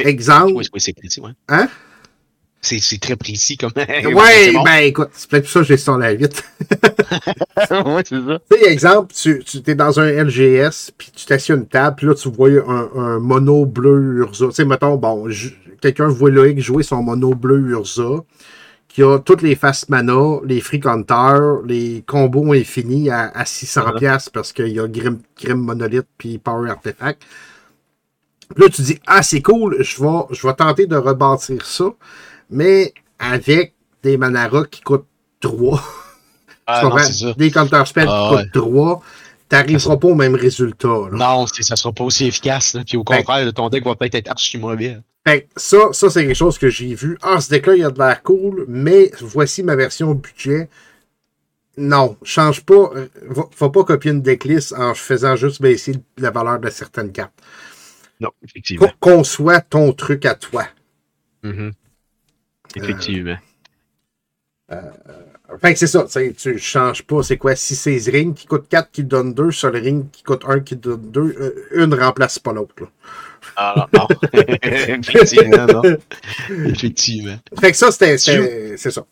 Exemple? Oui, oui, c'est précis, ouais. Hein? C'est c'est très précis comme. Ouais, c'est bon. ben écoute, c'est peut-être pour ça que j'ai sonné à 8. ouais, c'est ça. Tu sais, exemple, tu, tu es dans un LGS, puis tu t'assieds à une table, puis là, tu vois un, un mono bleu Urza. Tu sais, mettons, bon, quelqu'un voit Loïc jouer son mono bleu Urza, qui a toutes les fast mana, les free counters, les combos infinis à, à 600$ piastres parce qu'il y a Grim, Grim Monolith puis Power Artifact. Là, tu dis, ah, c'est cool, je vais, je vais tenter de rebâtir ça, mais avec des Manara qui coûtent 3. Ah, non, ça. Des counter spells Ah, qui ouais. coûtent 3, t'arriveras pas au même résultat. Là. Non, ça sera pas aussi efficace. là. Puis au Ben- contraire, ton deck va peut-être être archi mauvais. Que ça, ça c'est quelque chose que j'ai vu. Ah, ce deck-là, il a de l'air cool, mais voici ma version budget. Non, change pas. va- Faut pas copier une decklist en faisant juste baisser la valeur de certaines cartes. Non, effectivement. Pour qu'on soit ton truc à toi. Mhm. Effectivement. Fait que c'est ça, tu changes pas. C'est quoi? Si c'est ce ring qui coûte 4 qui donne 2, sur le ring qui coûte 1 qui donne 2, une remplace pas l'autre. Ah, non, non. Effectivement, non. Effectivement. Fait que ça, c'était. C'est ça.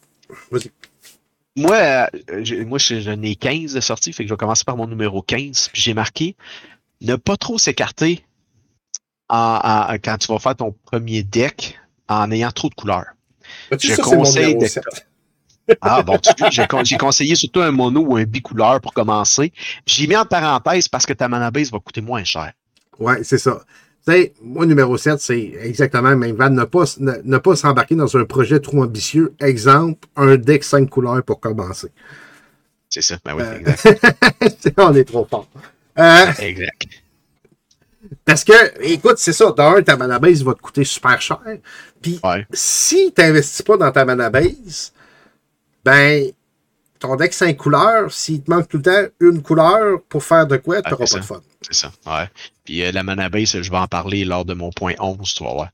Vas-y. Moi, euh, moi je- j'en ai 15 de sortie, fait que je vais commencer par mon numéro 15. Puis j'ai marqué ne pas trop s'écarter quand tu vas faire ton premier deck en ayant trop de couleurs. Je ça, conseille numéro de- 7. Ah bon, j'ai con- j'ai conseillé surtout un mono ou un bicouleur pour commencer. J'ai mis en parenthèse parce que ta mana base va coûter moins cher. Ouais, c'est ça. Moi, numéro 7, c'est exactement le même van. Ne pas, ne, ne pas s'embarquer dans un projet trop ambitieux. Exemple, un deck 5 couleurs pour commencer. C'est ça. Ben oui, Euh, exact. On est trop fort. Euh, exact. Parce que, écoute, c'est ça. D'un, ta mana base va te coûter super cher. Puis, Ouais. si tu n'investis pas dans ta mana base, ben, ton deck 5 couleurs, s'il te manque tout le temps une couleur pour faire de quoi, tu n'auras pas de fun. C'est ça. Ouais. Puis euh, la mana base, je vais en parler lors de mon point 11, tu vas voir.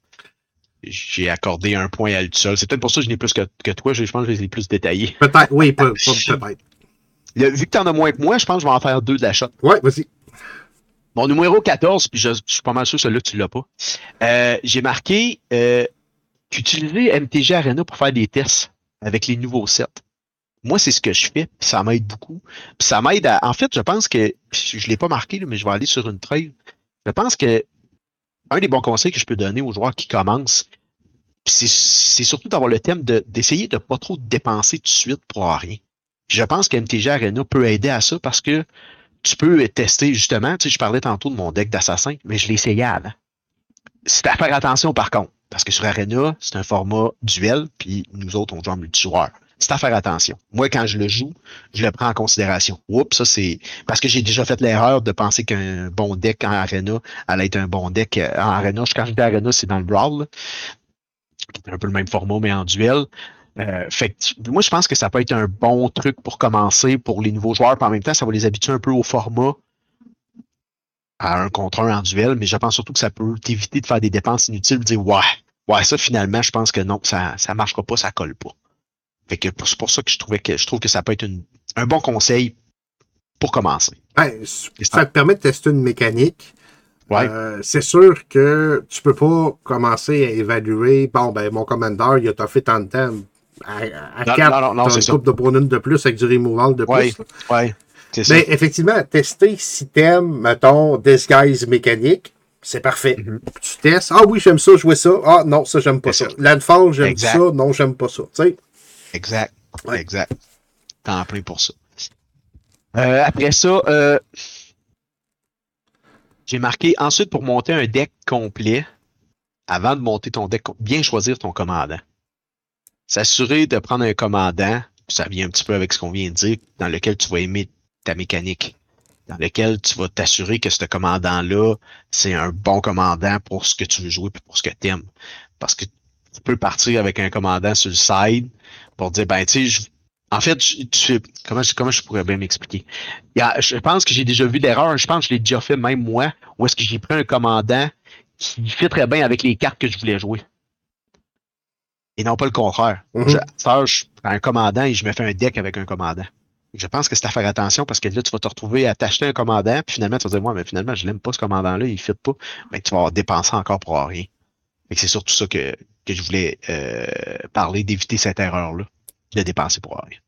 J'ai accordé un point à lui seul. C'est peut-être pour ça que je n'ai plus que, que toi. Je pense que je les ai plus détaillés. Peut-être, oui, pas- peut-être. Vu que tu en as moins que moi, je pense que je vais en faire deux de la shot. Ouais, vas-y. Mon numéro 14, puis je, suis pas mal sûr que celui-là, tu l'as pas. Euh, J'ai marqué euh, qu'utiliser MTG Arena pour faire des tests avec les nouveaux sets. Moi, c'est ce que je fais, ça m'aide beaucoup. Puis ça m'aide à. En fait, je pense que. Je l'ai pas marqué, là, mais je vais aller sur une trail. Je pense que un des bons conseils que je peux donner aux joueurs qui commencent, c'est surtout d'avoir le thème d'essayer de ne pas trop dépenser tout de suite pour rien. Je pense que MTG Arena peut aider à ça parce que tu peux tester justement, tu sais, je parlais tantôt de mon deck d'assassin, mais je l'ai essayé avant. C'est à faire attention par contre, parce que sur Arena, c'est un format duel, puis nous autres, on joue en multijoueur. C'est à faire attention. Moi, quand je le joue, je le prends en considération. Oups, ça c'est. Parce que j'ai déjà fait l'erreur de penser qu'un bon deck en Arena allait être un bon deck euh, en Arena. Quand je dis Arena, c'est dans le Brawl, qui est un peu le même format, mais en duel. Euh, fait moi, je pense que ça peut être un bon truc pour commencer pour les nouveaux joueurs. Puis en même temps, ça va les habituer un peu au format à un contre un en duel. Mais je pense surtout que ça peut t'éviter de faire des dépenses inutiles. De dire, ouais, ouais, ça finalement, je pense que non, ça ne marchera pas, ça colle pas. Fait que c'est pour ça que je trouvais que je trouve que ça peut être un bon conseil pour commencer. ça te permet de tester une mécanique. Euh, c'est sûr que tu peux pas commencer à évaluer, bon, ben, mon commandeur, il a fait tant de temps à, 4, non, une coupe de bonus de plus avec du removal de plus. Oui, Mais effectivement, tester si t'aimes, mettons, disguise mécanique, c'est parfait. Mm-hmm. Tu testes, ah oui, j'aime ça, jouer ça. Ah non, ça, j'aime pas ça. Landfall, j'aime ça. Non, j'aime pas ça. Exact. Exact. T'es en plein pour ça. Euh, après ça, euh, j'ai marqué ensuite pour monter un deck complet, avant de monter ton deck, bien choisir ton commandant s'assurer de prendre un commandant, ça vient un petit peu avec ce qu'on vient de dire, dans lequel tu vas aimer ta mécanique, dans lequel tu vas t'assurer que ce commandant-là, c'est un bon commandant pour ce que tu veux jouer et pour ce que tu aimes. Parce que tu peux partir avec un commandant sur le side pour dire, ben, tu sais, en fait, tu, comment, comment je pourrais bien m'expliquer? Je pense que j'ai déjà vu l'erreur, je pense que je l'ai déjà fait même moi, où est-ce que j'ai pris un commandant qui très bien avec les cartes que je voulais jouer et non pas le contraire. Mhm. je, prends un commandant et je me fais un deck avec un commandant. Je pense que c'est à faire attention parce que là, tu vas te retrouver à t'acheter un commandant, puis finalement, tu vas dire, moi, mais finalement, je l'aime pas ce commandant-là, il ne fit pas. Mais ben, tu vas dépensé encore pour rien. Et c'est surtout ça que, que je voulais euh, parler, d'éviter cette erreur-là, de dépenser pour rien.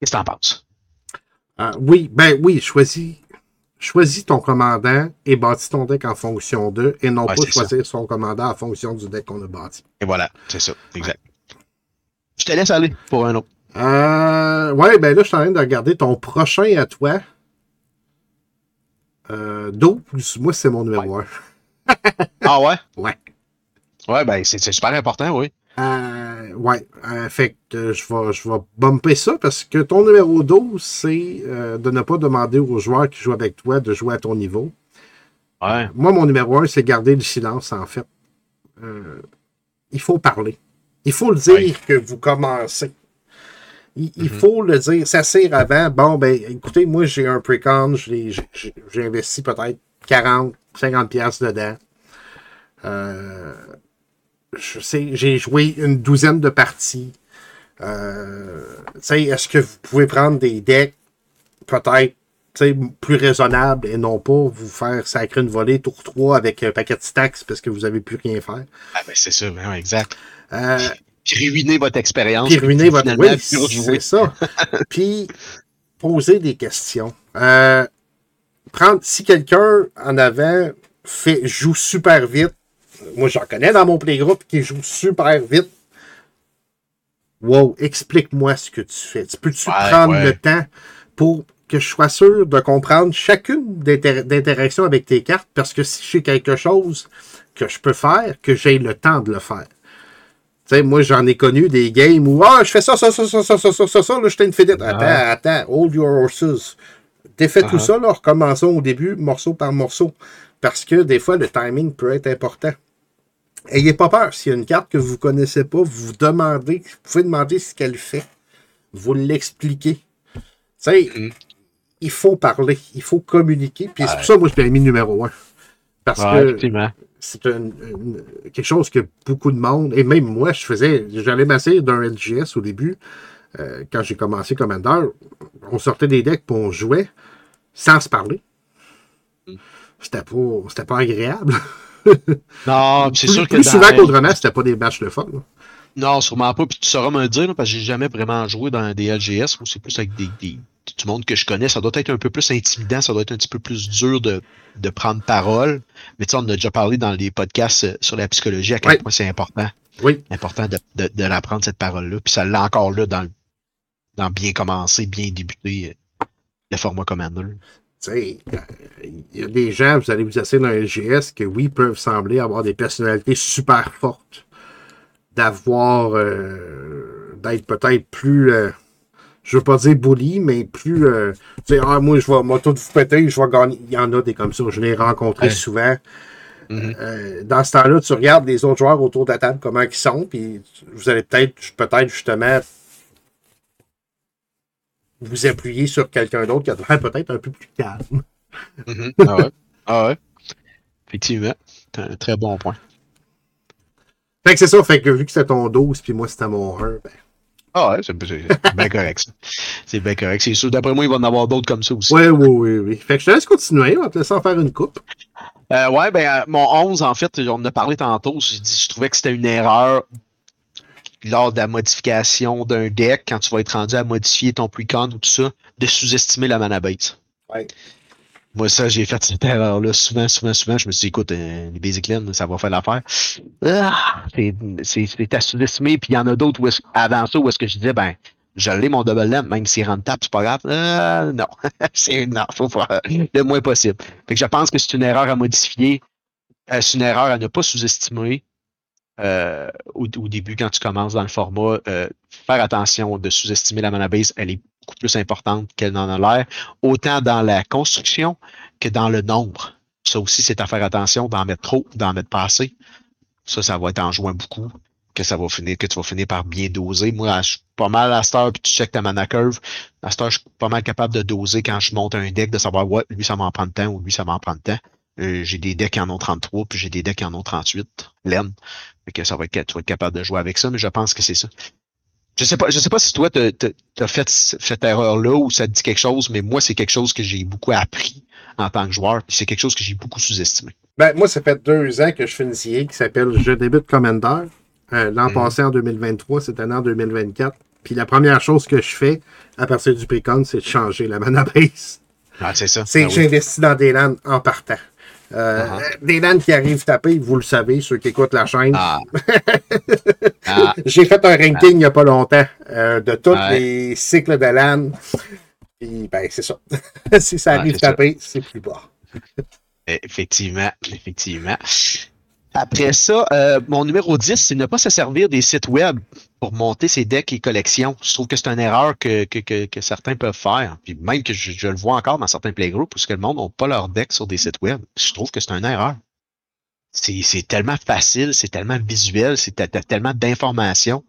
Qu'est-ce que tu en penses? Euh, oui, ben oui, choisis choisis ton commandant et bâtis ton deck en fonction d'eux et non pas choisir son commandant en fonction du deck qu'on a bâti. Et voilà, c'est ça, exact. Je te laisse aller pour un autre. Euh, ouais, ben là, je suis en train de regarder ton prochain à toi. Euh, 12, moi, c'est mon numéro 1. ah ouais? Ouais. Ouais, ben c'est super important, oui. Euh, ouais, euh, fait que je vais, je vais bumper ça parce que ton numéro 12, c'est euh, de ne pas demander aux joueurs qui jouent avec toi de jouer à ton niveau. Ouais. Moi, mon numéro 1, c'est garder le silence, en fait. il faut parler. Il faut le dire que vous commencez. Il, mm-hmm. faut le dire. Ça sert avant. Bon, ben, écoutez, moi, j'ai un précon, j'ai investi peut-être 40, 50 pièces dedans. Euh, je sais, j'ai joué une douzaine de parties. Euh, est-ce que vous pouvez prendre des decks peut-être plus raisonnables et non pas vous faire sacrer une volée tour 3 avec un paquet de stacks parce que vous n'avez plus rien faire? Ah ben c'est ça, ben, exact. Euh, puis, ruiner votre expérience. Puis ruiner votre... Oui, c'est ça. puis poser des questions. Euh, prendre, si quelqu'un en avant fait, joue super vite, moi j'en connais dans mon playgroup qui joue super vite. Wow, explique-moi ce que tu fais. Tu peux-tu prendre le temps pour que je sois sûr de comprendre chacune d'interactions avec tes cartes? Parce que si j'ai quelque chose que je peux faire, que j'ai le temps de le faire. Tu sais, moi, j'en ai connu des games où, ah, je fais ça, ça, ça, ça, ça, ça, ça, ça, ça, là, je t'ai une fédite. Attends, attends, hold your horses. Défais tout ça, là, recommençons au début, morceau par morceau. Parce que des fois, le timing peut être important. Ayez pas peur. S'il y a une carte que vous ne connaissez pas, vous demandez, vous pouvez demander ce qu'elle fait. Vous l'expliquez. Tu sais, mm-hmm. il faut parler, il faut communiquer. Puis c'est pour ça que moi, je l'ai mis numéro un. Parce que c'est quelque chose que beaucoup de monde, et même moi, je faisais, j'allais m'asseoir d'un LGS au début, euh, quand j'ai commencé Commander, on sortait des decks et on jouait sans se parler. Mm. C'était pas, pas agréable. non, c'est sûr que. Plus souvent qu'autrement, c'était pas des matchs de fun. Non, sûrement pas. Puis tu sauras me le dire, là, parce que j'ai jamais vraiment joué dans des LGS. Moi, c'est plus avec des, des- du monde que je connais. Ça doit être un peu plus intimidant. Ça doit être un petit peu plus dur de, de prendre parole. Mais tu sais, on a déjà parlé dans les podcasts euh, sur la psychologie à quel point c'est important. Oui. Important de, de, de l'apprendre, cette parole-là. Puis ça l'a encore là dans, dans bien commencer, bien débuter euh, le format Commander. Il y a des gens, vous allez vous essayer dans un LGS, que oui, peuvent sembler avoir des personnalités super fortes. D'avoir. euh, d'être peut-être plus. euh, je veux pas dire bully, mais plus. euh, tu sais, ah, moi, je vais moi, tout vous péter, je vais gagner. Il y en a des comme ça, je l'ai rencontré Ouais. souvent. Mhm. Euh, dans ce temps-là, tu regardes les autres joueurs autour de la table, comment ils sont, puis vous allez peut-être, peut-être justement, vous appuyer sur quelqu'un d'autre qui a l'air peut-être un peu plus calme. Mhm. Ah ouais. Ah ouais. Effectivement. C'est un très bon point. Fait que c'est ça, fait que vu que c'était ton 12, puis moi c'était mon 1, ben, Ah ouais, c'est c'est bien correct, ça. C'est bien correct. C'est sûr. D'après moi, il va en avoir d'autres comme ça aussi. Oui, oui, oui, oui. Fait que je te laisse continuer, on va te laisser en faire une coupe. Euh, ouais, ben, euh, mon 11, en fait, on en a parlé tantôt. J'ai dit, je trouvais que c'était une erreur lors de la modification d'un deck, quand tu vas être rendu à modifier ton precon ou tout ça, de sous-estimer la mana base. Ouais. Moi, ça, j'ai fait cette erreur-là souvent, souvent, souvent. Je me suis dit, écoute, euh, les Basic Land, ça va faire l'affaire. Ah, c'est- à sous-estimer. Puis il y en a d'autres avant ça où est-ce que je disais, ben, je l'ai mon double land, même s'il rentre tape, c'est pas grave. Euh, non. c'est non, faut faire le moins possible. Fait que je pense que c'est une erreur à modifier. Euh, c'est une erreur à ne pas sous-estimer. Euh, au, au début, quand tu commences dans le format, euh, faire attention de sous-estimer la mana base, elle est beaucoup plus importante qu'elle n'en a l'air, autant dans la construction que dans le nombre. Ça aussi, c'est à faire attention d'en mettre trop, d'en mettre pas assez. Ça, ça va être en jouant beaucoup que ça va finir, que tu vas finir par bien doser. Moi, je suis pas mal à cette heure, puis tu check ta mana curve. À cette heure, je suis pas mal capable de doser quand je monte un deck, de savoir, ouais, lui, ça m'en prend de temps, ou lui, ça m'en prend de temps. Euh, j'ai des decks qui en ont 33, puis j'ai des decks qui en ont 38, laine. Que ça va être, tu vas être capable de jouer avec ça, mais je pense que c'est ça. Je sais pas, je sais pas si toi, t'as as fait cette erreur-là ou ça te dit quelque chose, mais moi, c'est quelque chose que j'ai beaucoup appris en tant que joueur, puis c'est quelque chose que j'ai beaucoup sous-estimé. Ben, moi, ça fait deux ans que je fais une série qui s'appelle Je débute Commander. Euh, L'an Mhm. passé, en 2023, cette année en 2024. Puis la première chose que je fais à partir du précon, c'est de changer la mana base. Ah, c'est ça. C'est Ah que oui. j'investis dans des lands en partant. Euh. Des lands qui arrivent taper, vous le savez, ceux qui écoutent la chaîne. Ah. Ah, J'ai fait un ranking il n'y a pas longtemps euh, de tous Ouais. les cycles de LAN. Puis, ben, c'est ça. si ça arrive taper, c'est plus bas. effectivement, effectivement. Après ça, euh, mon numéro 10, c'est ne pas se servir des sites web pour monter ses decks et collections. Je trouve que c'est une erreur que, certains peuvent faire. Puis même que je, le vois encore dans certains playgroups où que le monde n'a pas leur deck sur des sites web. Je trouve que c'est une erreur. C'est tellement facile, c'est tellement visuel, c'est t'as- tellement d'informations.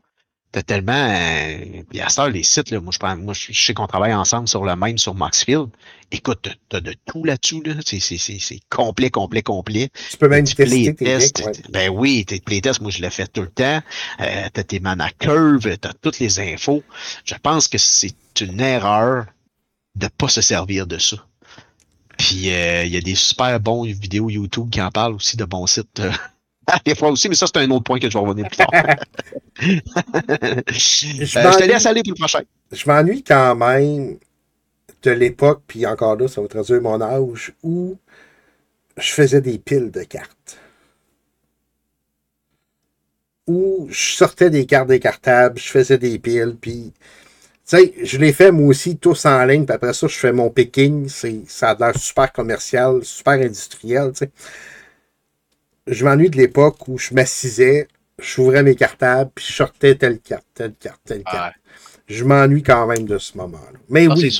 T'as tellement. Euh, puis à heure, les sites, là, moi, je, prends, moi, je sais qu'on travaille ensemble sur le même sur Maxfield. Écoute, t'as- de tout là-dessus. Là. C'est c'est- c'est- c'est complet, complet, complet. Tu peux même Du tester tes playtest. decks. ouais. Ben oui, tes playtests, moi je l'ai fait tout le temps. Euh, t'as tes mana curve, t'as toutes les infos. Je pense que c'est une erreur de pas se servir de ça. Puis euh, il y a des super bons vidéos YouTube qui en parlent aussi de bons sites. euh, des fois aussi, mais ça c'est un autre point que je vais revenir plus tard. Euh, je te laisse aller pour le prochain. Je m'ennuie quand même de l'époque, puis encore là, ça va traduire mon âge, où je faisais des piles de cartes. Où je sortais des cartes décartables, je faisais des piles, puis. Tu sais, je les fais moi aussi tous en ligne, puis après ça, je fais mon picking. c'est- Ça a l'air super commercial, super industriel, tu sais. Je m'ennuie de l'époque où je m'assisais, j'ouvrais mes cartables, puis je sortais telle carte, telle carte, telle carte. Je m'ennuie quand même de ce moment-là. Mais Ah, oui.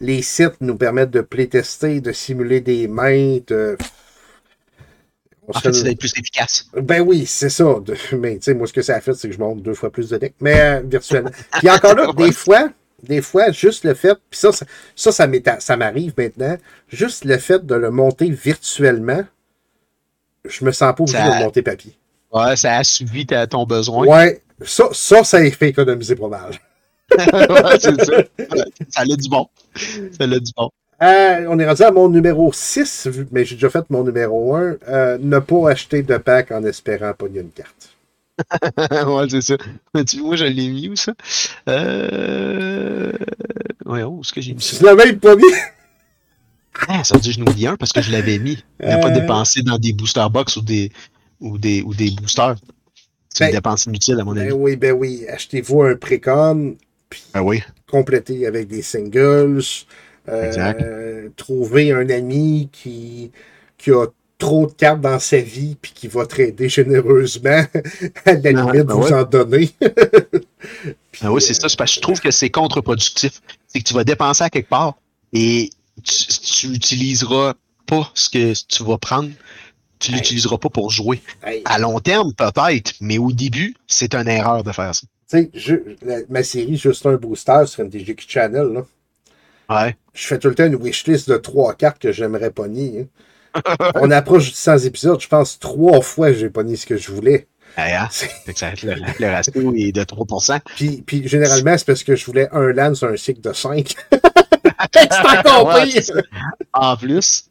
Les sites nous permettent de playtester, de simuler des mains, de. On En fait, c'est d'être plus efficace. Ben oui, c'est ça. Mais tu sais, moi, ce que ça a fait, c'est que je monte deux fois plus de decks, mais euh, virtuellement. Puis encore là, des fois, des fois, juste le fait, puis ça, ça, ça, ça m'est- ça m'arrive maintenant, juste le fait de le monter virtuellement, je me sens pas obligé Ça- de le monter papier. Ouais, ça a suivi ton besoin. Ouais, ça, ça, ça a fait économiser pas mal. Ouais, c'est ça. Ça a du bon. Ça a du bon. Euh, on est rendu à mon numéro 6, vu- mais j'ai déjà fait mon numéro 1. Euh, ne pas acheter de pack en espérant pogner une carte. ouais, c'est ça. Tu vois, je l'ai mis où ça? Euh... Ouais, où est-ce que j'ai mis ça? L'as même pas mis? Ah, ça veut dire que je n'oublie un parce que je l'avais mis. Il n'a pas Euh. dépensé dans des booster box ou des, ou des, ou des boosters. C'est une Ben, dépense inutile, à mon Ben avis. oui, ben oui. Achetez-vous un précom, puis Ah oui. complétez avec des singles. Euh, Exact. Trouvez un ami qui, qui a trop de cartes dans sa vie puis qui va trader généreusement. à la Ah, limite, ben vous ouais. en donner. Puis, Ah oui, c'est ça. Parce que je trouve que c'est contre-productif. C'est que tu vas dépenser à quelque part et tu, tu utiliseras pas ce que tu vas prendre. Tu Hey. l'utiliseras pas pour jouer. hey, À long terme, peut-être, mais au début, c'est une erreur de faire ça. Tu sais, ma série Juste un booster sur MTGQ Channel, là, Ouais. je fais tout le temps une wishlist de trois cartes que j'aimerais pogner. hein. On approche du 100 épisodes, je pense trois fois que j'ai pogné ce que je voulais. Ah, ça- le, le ratio est de 3%. Puis, puis généralement, c'est parce que je voulais un land sur un cycle de 5. c'est encore Ouais, pire. c'est ça. En plus,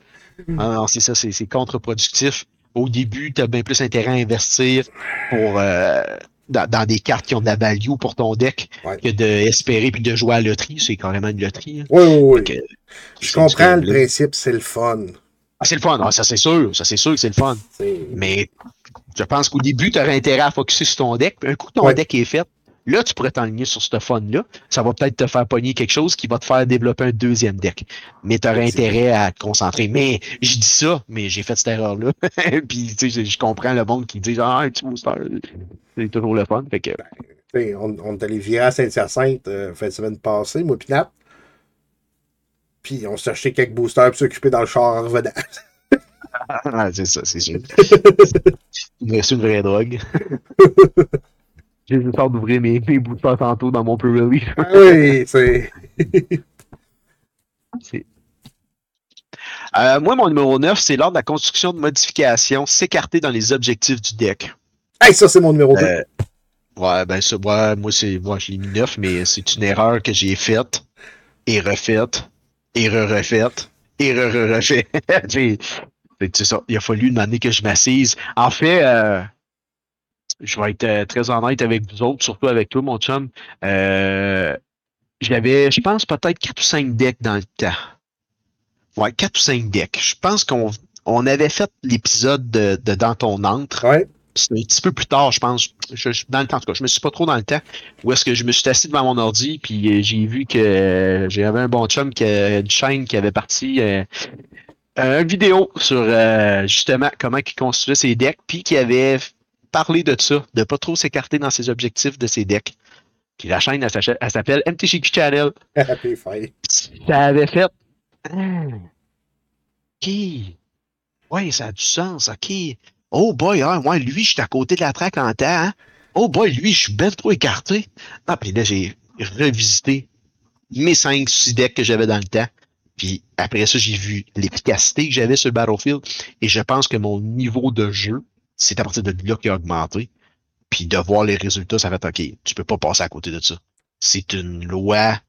ah c'est ça, c'est c'est contre-productif. Au début, tu as bien plus intérêt à investir pour euh, dans, dans des cartes qui ont de la value pour ton deck Ouais. que d'espérer puis de jouer à la loterie. C'est carrément une loterie. hein. Oui, oui, oui. Je comprends le principe, c'est le fun. Ah, c'est le fun, Ah, ça c'est sûr, ça c'est sûr que c'est le fun. Mais je pense qu'au début, tu aurais intérêt à focuser sur ton deck. Puis un coup que ton Ouais. deck est fait, là, tu pourrais t'enligner sur ce fun-là. Ça va peut-être te faire pogner quelque chose qui va te faire développer un deuxième deck. Mais tu aurais intérêt à te concentrer. Mais je dis ça, mais j'ai fait cette erreur-là. Puis, tu sais, je, comprends le monde qui dit Ah, un petit booster, c'est toujours le fun. Fait que, sais, on, on est allé virer à Saint-Hyacinthe euh, fin de semaine passée, moi, puis Nat. Puis on acheté quelques boosters pour s'occuper dans le char en revenant. ah, c'est ça, c'est sûr. C'est une vraie drogue. J'ai le temps d'ouvrir mes, mes boosters tantôt dans mon pre-release. Ah oui, c'est. C'est- Euh, moi, mon numéro 9, c'est lors de la construction de modifications, s'écarter dans les objectifs du deck. Hey, ça, c'est mon numéro 2. Euh, ouais, ben ça, ouais, moi, c'est, moi, je l'ai mis 9, mais c'est une erreur que j'ai faite, et refaite, et re-refaite, et re-re-refait. J'ai- c'est c'est ça. Il a fallu une année que je m'assise. En fait, euh, je vais être euh, très honnête avec vous autres, surtout avec toi, mon chum. Euh, j'avais, je pense, peut-être 4 ou 5 decks dans le temps. Ouais, 4 ou 5 decks. Je pense qu'on on avait fait l'épisode de, de Dans ton entre. Ouais. C'est un petit peu plus tard, je pense. Je, je- dans le temps, en tout cas, je me suis pas trop dans le temps. Où est-ce que je me suis assis devant mon ordi, puis euh, j'ai vu que euh, j'avais un bon chum qui a une chaîne qui avait parti euh, une vidéo sur euh, justement comment il construisait ses decks, puis qui avait parlé de ça, de pas trop s'écarter dans ses objectifs de ses decks. Puis la chaîne, elle s'appelle MTGQ Channel. Ça avait fait. Ah, ok. Ouais, ça a du sens, ok. Oh boy, ah, ouais, lui, je suis à côté de la traque en temps. hein. Oh boy, lui, je suis bien trop écarté. Ah, puis là, j'ai revisité mes 5-6 decks que j'avais dans le temps. Puis après ça, j'ai vu l'efficacité que j'avais sur Battlefield. Et je pense que mon niveau de jeu, c'est à partir de là qu'il a augmenté. Puis de voir les résultats, ça fait OK, tu peux pas passer à côté de ça. C'est une loi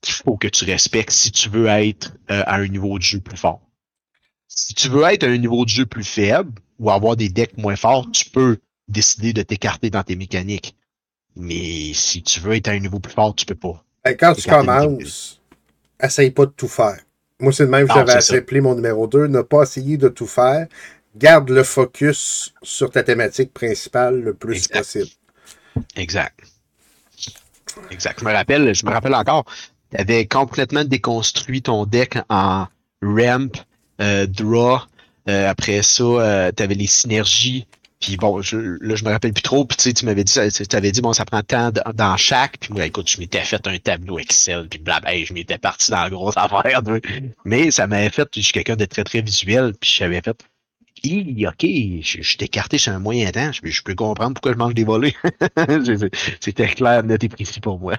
qu'il faut que tu respectes si tu veux être euh, à un niveau de jeu plus fort. Si tu veux être à un niveau de jeu plus faible ou avoir des decks moins forts, tu peux décider de t'écarter dans tes mécaniques. Mais si tu veux être à un niveau plus fort, tu peux pas. Ben, quand tu commences, essaye pas de tout faire. Moi, c'est le même que j'avais appelé mon numéro 2. Ne pas essayer de tout faire. Garde le focus sur ta thématique principale le plus Exact. possible. Exact. Exact. Je me rappelle, je me rappelle encore, tu avais complètement déconstruit ton deck en ramp, euh, draw. euh, après ça, tu avais les synergies. Puis bon, je, là, je me rappelle plus trop. Puis tu sais, tu m'avais dit, ça- tu avais dit, bon, ça prend tant d- dans chaque. Puis moi, écoute, je m'étais fait un tableau Excel. Puis blabla, je m'étais parti dans la grosse affaire. Mais ça m'avait fait, je suis quelqu'un de très, très visuel. Puis j'avais fait, Hi, ok, je, je t'ai écarté sur un moyen temps. Je, je peux comprendre pourquoi je mange des volets. C'était clair, net et précis pour moi.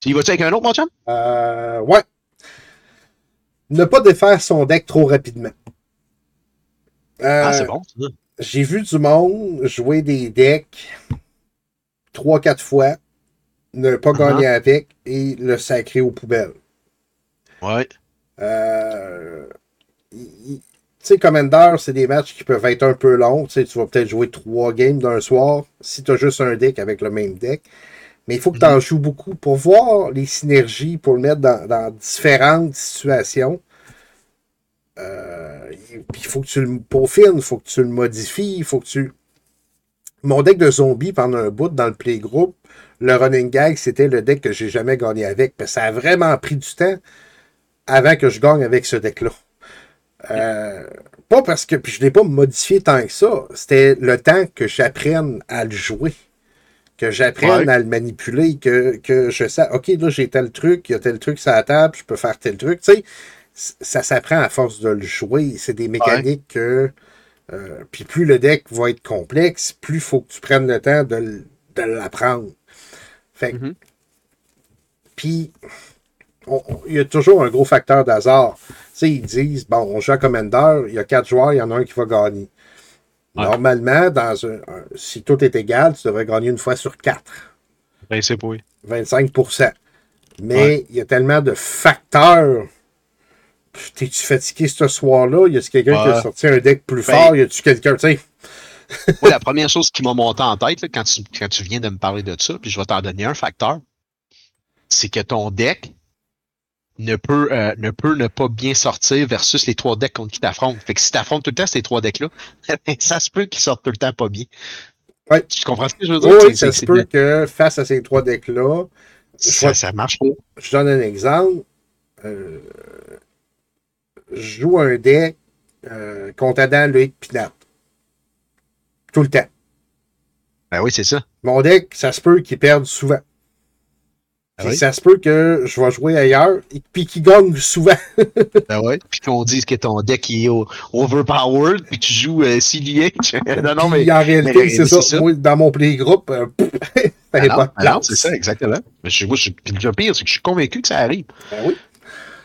Tu y vas-tu avec un autre, mon chum? Euh, ouais. Ne pas défaire son deck trop rapidement. Euh, Ah, c'est bon, ça. J'ai vu du monde jouer des decks 3-4 fois, ne pas Uh-huh. gagner avec et le sacrer aux poubelles. Ouais. Euh, sais, Commander, c'est des matchs qui peuvent être un peu longs. Tu vas peut-être jouer trois games d'un soir si tu as juste un deck avec le même deck. Mais il faut que tu en joues beaucoup pour voir les synergies, pour le mettre dans, dans différentes situations. Euh, il faut que tu le peaufines, il faut que tu le modifies, il faut que tu. Mon deck de zombies pendant un bout dans le playgroup, le running gag, c'était le deck que j'ai jamais gagné avec. Parce que ça a vraiment pris du temps avant que je gagne avec ce deck-là. Euh, pas parce que puis je ne l'ai pas modifié tant que ça. C'était le temps que j'apprenne à le jouer. Que j'apprenne Ouais. à le manipuler. Que, que je sais, OK, là, j'ai tel truc, il y a tel truc sur la table, je peux faire tel truc. Tu sais, ça s'apprend à force de le jouer. C'est des mécaniques que. euh, puis plus le deck va être complexe, plus il faut que tu prennes le temps de, l'apprendre. Fait Mhm. Puis, il y a toujours un gros facteur d'hasard. Tu sais, ils disent, bon, on joue à Commander, il y a quatre joueurs, il y en a un qui va gagner. Ouais. Normalement, dans un, un- si tout est égal, tu devrais gagner une fois sur quatre. Ben, c'est pas oui. 25% Mais il y a tellement de facteurs. T'es-tu fatigué ce soir-là? Y a-tu quelqu'un qui a sorti un deck plus Ben- fort? Y a-tu quelqu'un, tu sais? Moi, la première chose qui m'a monté en tête là, quand, tu, quand tu viens de me parler de ça, puis je vais t'en donner un facteur, c'est que ton deck ne peut, euh, ne peut ne pas bien sortir versus les trois decks contre qui t'affrontes. Fait que si t'affrontes tout le temps ces trois decks-là, ça se peut qu'ils sortent tout le temps pas bien. Ouais. Tu comprends ce que je veux dire? Oui, ça se peut que face à ces trois decks-là, ça, ça marche pas. je donne un exemple. Euh, je joue un deck euh, contre Adam, Loïc, Pinat. Tout le temps. Ben oui, c'est ça. Mon deck, ça se peut qu'il perde souvent. Ah oui? Ça se peut que je vais jouer ailleurs et puis qu'il gagne souvent. Ben ouais? Puis qu'on dise que ton deck est overpowered, puis que tu joues euh, CDH. non, non, mais. Puis en réalité, c'est ça. c'est ça. Moi, dans mon playgroup, euh, ça Ah pas de ah place. c'est ça, exactement. Mais je, moi, je, puis le pire, c'est que je suis convaincu que ça arrive. Ben oui.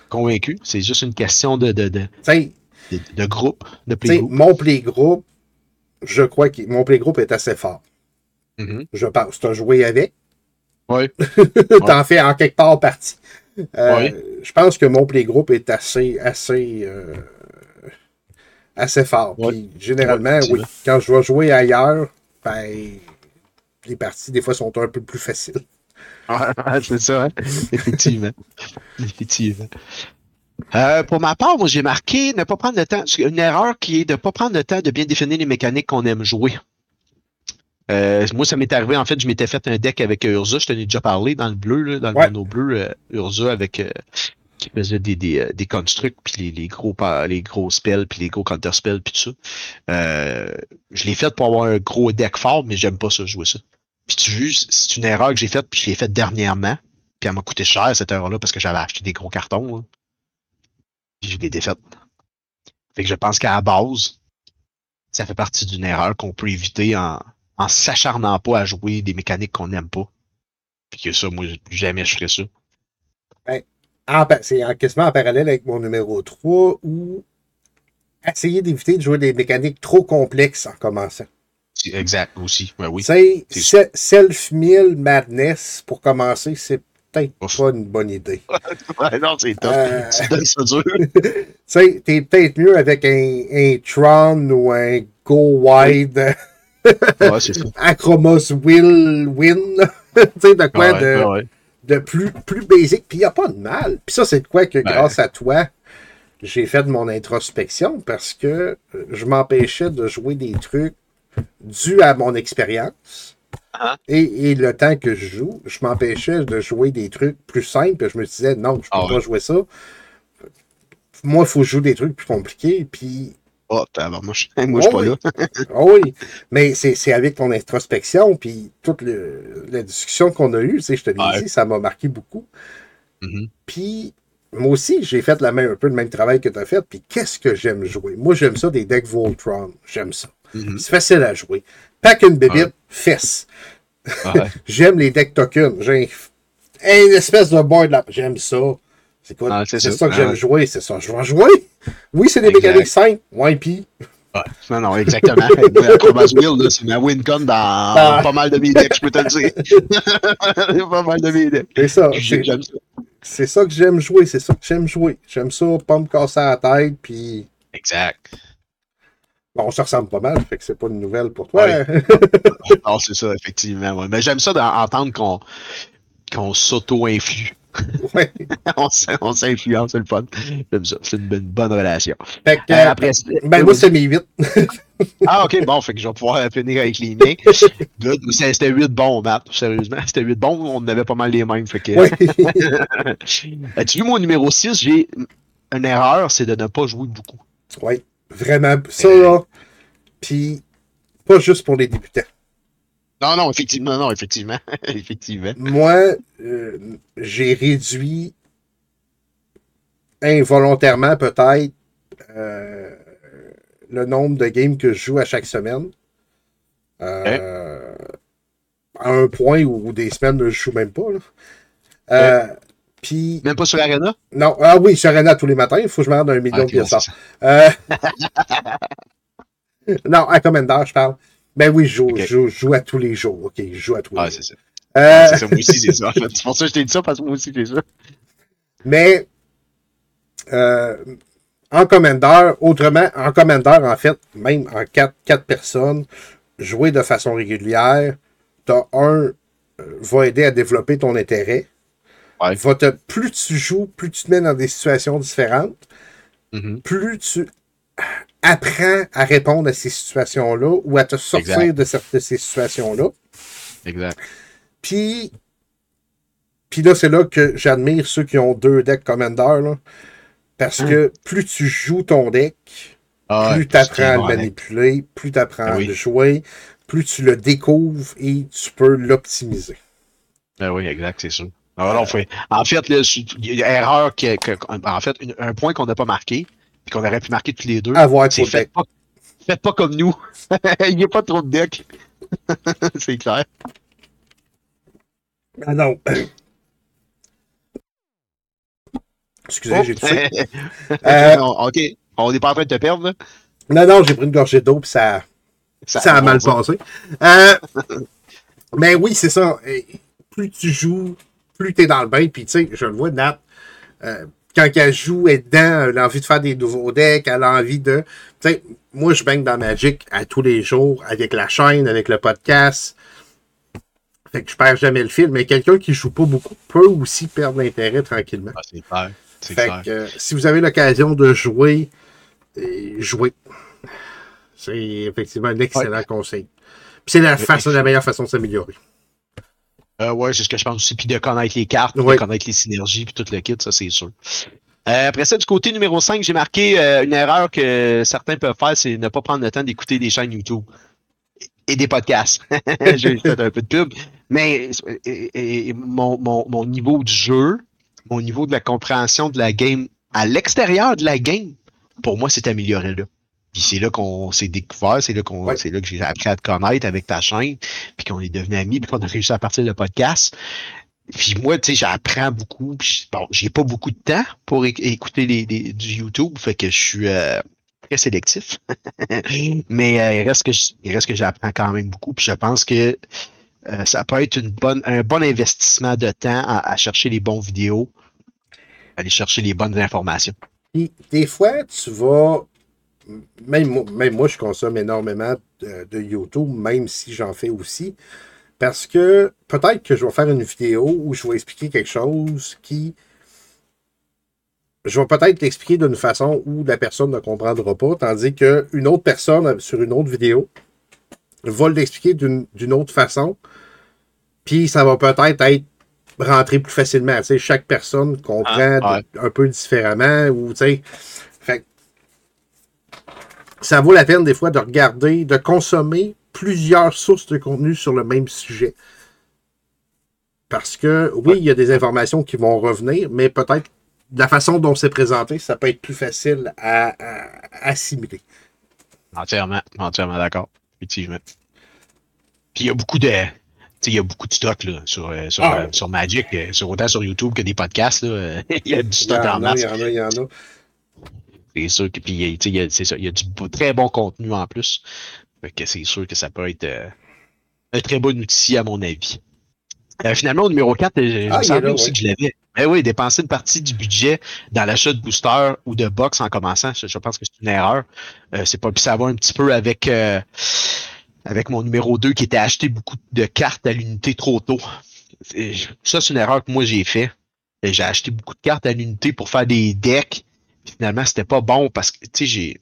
Convaincu. C'est juste une question de, de, de, de, de groupe, de playgroup. mon playgroup, je crois que mon playgroup est assez fort. Mhm. Je pense. Tu as joué avec? Ouais. T'en fais en quelque part partie. Euh. Je pense que mon playgroup est assez, assez, euh, assez fort. Puis, généralement, oui, quand je vais jouer ailleurs, ben, les parties, des fois, sont un peu plus faciles. c'est ça, hein? Effectivement. Effectivement. Euh, pour ma part, moi, j'ai marqué ne pas prendre le temps. Une erreur qui est de ne pas prendre le temps de bien définir les mécaniques qu'on aime jouer. Euh, moi, ça m'est arrivé, en fait, je m'étais fait un deck avec Urza, je t'en ai déjà parlé dans le bleu, là, dans le Ouais. mono bleu, euh, Urza avec euh, qui faisait des, des, euh, des constructs, puis les, les gros les gros spells, puis les gros counter spells, puis tout ça. Euh, je l'ai fait pour avoir un gros deck fort, mais j'aime pas ça, jouer ça. Puis tu vois, c'est une erreur que j'ai faite, puis je l'ai faite dernièrement. Puis elle m'a coûté cher cette erreur-là parce que j'avais acheté des gros cartons. là. Puis je l'ai défaite. Fait que je pense qu'à la base, ça fait partie d'une erreur qu'on peut éviter en, en s'acharnant pas à jouer des mécaniques qu'on n'aime pas. Puis que ça, moi, jamais je ferais ça. En pa- c'est en- quasiment en parallèle avec mon numéro 3 où essayer d'éviter de jouer des mécaniques trop complexes en commençant. Exact, aussi. Ouais, oui. C'est se- self-mill madness pour commencer, c'est peut-être pas une bonne idée. Ouais, non, c'est top. Euh, Tu donnes ça dur. Tu sais, t'es peut-être mieux avec un, un Tron ou un Go Wide, Ouais, c'est ça. Acromos Will Win. tu sais, de quoi Ouais, de, ouais. de plus, plus basique. Puis il n'y a pas de mal. Puis ça, c'est de quoi que Ben. grâce à toi, j'ai fait mon introspection parce que je m'empêchais de jouer des trucs dus à mon expérience. Ah. Et, et le temps que je joue, je m'empêchais de jouer des trucs plus simples. Je me disais, non, je peux Ah pas ouais. jouer ça. Moi, il faut que je joue des trucs plus compliqués. Puis Oh, tabarnouche. Moi, je suis Oh pas oui. là. Ah oui, mais c'est avec ton introspection, puis toute le- la discussion qu'on a eue, tu sais, je te l'ai dit, ça m'a marqué beaucoup. Mhm. Puis, moi aussi, j'ai fait la même, un peu le même travail que tu as fait, puis qu'est-ce que j'aime jouer? Moi, j'aime ça, des decks Voltron, j'aime ça. Mhm. C'est facile à jouer. Pack une bébite, Ouais. fesse. J'aime les decks tokens. J'ai un- une espèce de board là. J'aime ça. C'est quoi? Ah, c'est ça. que Ah, j'aime jouer, c'est ça. Je vais jouer. Oui, c'est des Exact. mécaniques simples. Ouais, puis. Ouais. Non, non, exactement. Acrobat Wheel, c'est ma win-con dans Ah. pas mal de mes decks, je peux te le dire. pas mal de mes decks. C'est ça. C'est- J'aime ça. C'est ça que j'aime jouer, c'est ça que j'aime jouer. J'aime ça, pas me casser la tête, puis Exact. Bon, on se ressemble pas mal, fait que c'est pas une nouvelle pour toi. Ouais. Ah, c'est ça, effectivement. ouais. Mais j'aime ça d'entendre qu'on qu'on s'auto-influe. Ouais. on s'influence, c'est le fun. J'aime ça. C'est une, bonne- bonne relation. Fait que, Euh, euh, après, ben, moi, c'est mes 8. Ah, ok, bon, fait que je vais pouvoir finir avec les miens. C'était 8 bons, Matt. Sérieusement, c'était 8 bons. On avait pas mal les mêmes. Fait que, Oui. As-tu vu mon numéro 6? J'ai une erreur, c'est de ne pas jouer beaucoup. oui, vraiment. Ça, là. Puis, pas juste pour les débutants. Non, non, effectivement, non, effectivement. effectivement. Moi, euh, j'ai réduit involontairement, peut-être, euh, le nombre de games que je joue à chaque semaine. Euh, À un point où des semaines, je joue même pas. Puis, Même pas sur l'Arena? non, ah oui, suis arena tous les matins, il faut que je me rende un million Ah, de pièces. non, à Commander, je parle. Ben oui, je joue, je joue, je joue à tous les jours. OK, je joue à tous les Ah, jours. c'est ça. Euh, Ah, c'est ça. Moi aussi, c'est ça. C'est pour ça que je t'ai dit ça, parce que moi aussi, c'est ça. mais euh, en Commander, autrement, en Commander, en fait, même en quatre, quatre personnes, jouer de façon régulière, t'as un, euh, va aider à développer ton intérêt. Ouais. Va te, plus tu joues, plus tu te mets dans des situations différentes. Mhm. plus tu apprends à répondre à ces situations-là ou à te sortir de, cette- de ces situations-là. Exact. Puis, puis là, c'est là que j'admire ceux qui ont deux decks Commander. Là, parce que plus tu joues ton deck, Ah, plus tu apprends à le manipuler, plus tu apprends Ah à le jouer, plus tu le découvres et tu peux l'optimiser. Ah oui, exact, c'est sûr. Ah, non, fait- en fait, là, je- il y a une erreur que, que- en fait, un point qu'on n'a pas marqué, puis qu'on aurait pu marquer tous les deux, Avoir deck. pas, faites pas comme nous. il n'y a pas trop de decks. c'est clair. Ah non. Excusez, j'ai toussé. Euh, ok, on n'est pas en train de te perdre, là. Non, non, j'ai pris une gorgée d'eau puis ça, Ça a mal passé. Euh, mais oui, c'est ça. Plus tu joues, plus tu es dans le bain. Puis, tu sais, je le vois, Nat, euh, quand elle joue, elle est dedans, elle a envie de faire des nouveaux decks, elle a envie de. Moi, je baigne dans Magic à tous les jours, avec la chaîne, avec le podcast. Fait que je perds jamais le fil. Mais quelqu'un qui joue pas beaucoup peut aussi perdre l'intérêt tranquillement. Ah, c'est clair. C'est Fait clair. que euh, si vous avez l'occasion de jouer, euh, jouez. C'est effectivement un excellent conseil. Puis c'est la, façon, la meilleure façon de s'améliorer. Euh, ouais, c'est ce que je pense aussi. Puis de connaître les cartes, Ouais. de connaître les synergies, puis tout le kit, ça, c'est sûr. Euh, après ça, du côté numéro 5, j'ai marqué euh, une erreur que certains peuvent faire, c'est ne pas prendre le temps d'écouter des chaînes YouTube et des podcasts. j'ai fait un peu de pub. Mais et- et mon, mon, mon niveau de jeu, mon niveau de la compréhension de la game à l'extérieur de la game, pour moi, c'est amélioré là. Puis c'est là qu'on s'est découvert, c'est là qu'on, Ouais. c'est là que j'ai appris à te connaître avec ta chaîne, puis qu'on est devenus amis, puis qu'on a réussi à partir le podcast. Puis moi, tu sais, j'apprends beaucoup. Puis bon, j'ai pas beaucoup de temps pour éc- écouter les, les- du YouTube, fait que je suis euh, très sélectif. Mais euh, il reste que je- il reste que j'apprends quand même beaucoup. Puis je pense que euh, ça peut être une bonne, un bon investissement de temps à, à chercher les bons vidéos, aller chercher les bonnes informations. Puis, des fois, tu vas. Même, moi- même moi, je consomme énormément de, de YouTube, même si j'en fais aussi. Parce que peut-être que je vais faire une vidéo où je vais expliquer quelque chose qui. Je vais peut-être l'expliquer d'une façon où la personne ne comprendra pas, tandis qu'une autre personne sur une autre vidéo va l'expliquer d'une autre façon. Puis ça va peut-être être rentré plus facilement. Tu sais, chaque personne comprend Ah, ouais. un peu différemment. Ou, tu sais, fait ça vaut la peine des fois de regarder, de consommer plusieurs sources de contenu sur le même sujet. Parce que oui, il y a des informations qui vont revenir, mais peut-être de la façon dont c'est présenté, ça peut être plus facile à, à assimiler. Entièrement, entièrement d'accord, effectivement. Puis il y a beaucoup de. Il y a beaucoup de stock là, sur, euh, sur, Ah. euh, sur Magic, euh, sur, autant sur YouTube que des podcasts. Là, il y a du stock en en il y en a, il y en a. C'est sûr que puis, il y a- ça, il y a du très bon contenu en plus. Fait que c'est sûr que ça peut être euh, un très bon outil à mon avis. Euh, finalement, au numéro 4, je, Ah, me semblait aussi ouais. que je l'avais. Ben oui, dépenser une partie du budget dans l'achat de booster ou de box en commençant, je, je pense que c'est une erreur. Euh, c'est pas ça va un petit peu avec avec mon numéro 2 qui était acheté beaucoup de cartes à l'unité trop tôt. Ça, c'est une erreur que moi j'ai fait. J'ai acheté beaucoup de cartes à l'unité pour faire des decks. Finalement, c'était pas bon parce que tu sais, j'ai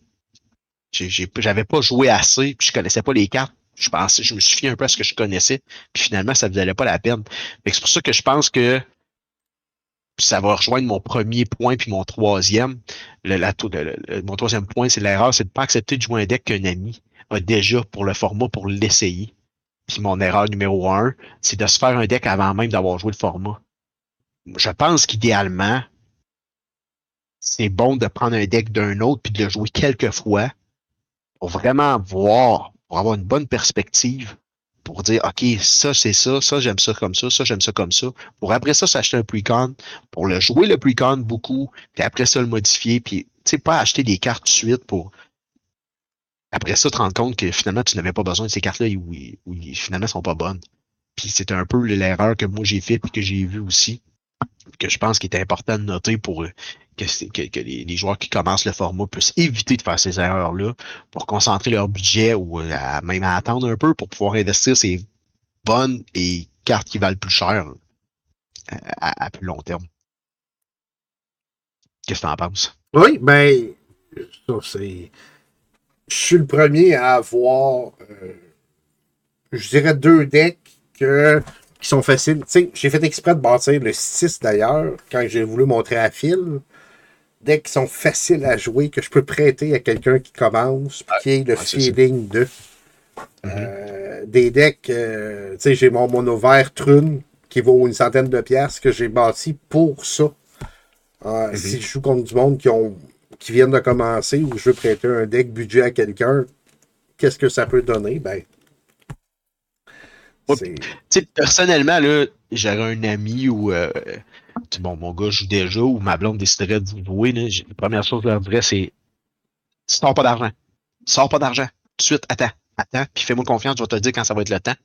j'avais pas joué assez, puis je connaissais pas les cartes. Je pensais, je me suis fié un peu à ce que je connaissais, puis finalement, ça ne valait pas la peine. C'est pour ça que je pense que ça va rejoindre mon premier point puis mon troisième. Le, la- le- le- mon troisième point, c'est l'erreur, c'est de ne pas accepter de jouer un deck qu'un ami a déjà pour le format pour l'essayer. Puis mon erreur numéro un, c'est de se faire un deck avant même d'avoir joué le format. Je pense qu'idéalement, c'est bon de prendre un deck d'un autre puis de le jouer quelques fois pour vraiment voir, pour avoir une bonne perspective, pour dire OK, ça c'est ça, ça j'aime ça comme ça, ça j'aime ça comme ça. Pour après ça, s'acheter un pre-con, pour le jouer le pre-con beaucoup, puis après ça le modifier, puis tu sais, pas acheter des cartes tout de suite pour après ça te rendre compte que finalement tu n'avais pas besoin de ces cartes-là ou, ou finalement sont pas bonnes. Puis c'est un peu l'erreur que moi j'ai fait puis que j'ai vu aussi, que je pense qu'il est important de noter pour que, les, joueurs qui commencent le format puissent éviter de faire ces erreurs-là pour concentrer leur budget ou euh, même à attendre un peu pour pouvoir investir ces bonnes et cartes qui valent plus cher euh, à, plus long terme. Qu'est-ce que tu en penses? Oui, ben, c'est. Je suis le premier à avoir, euh, je dirais, deux decks qui sont faciles. J'ai fait exprès de bâtir le 6 d'ailleurs, quand j'ai voulu montrer à Phil. Decks qui sont faciles à jouer, que je peux prêter à quelqu'un qui commence, puis qui ait le ouais, feeling de. Euh, des decks, euh, tu sais, j'ai mon mono vert Trune qui vaut une centaine de piastres que j'ai bâti pour ça. Euh, Si je joue contre du monde qui, ont, qui viennent de commencer ou je veux prêter un deck budget à quelqu'un, qu'est-ce que ça peut donner? Ben. Ouais, personnellement, là, j'aurais un ami ou bon, mon gars joue déjà ou ma blonde déciderait de jouer. Là, j'ai- la première chose que je leur dirais, c'est sors pas d'argent. Sors pas d'argent. Tout de suite, attends, attends, puis fais-moi confiance, je vais te le dire quand ça va être le temps.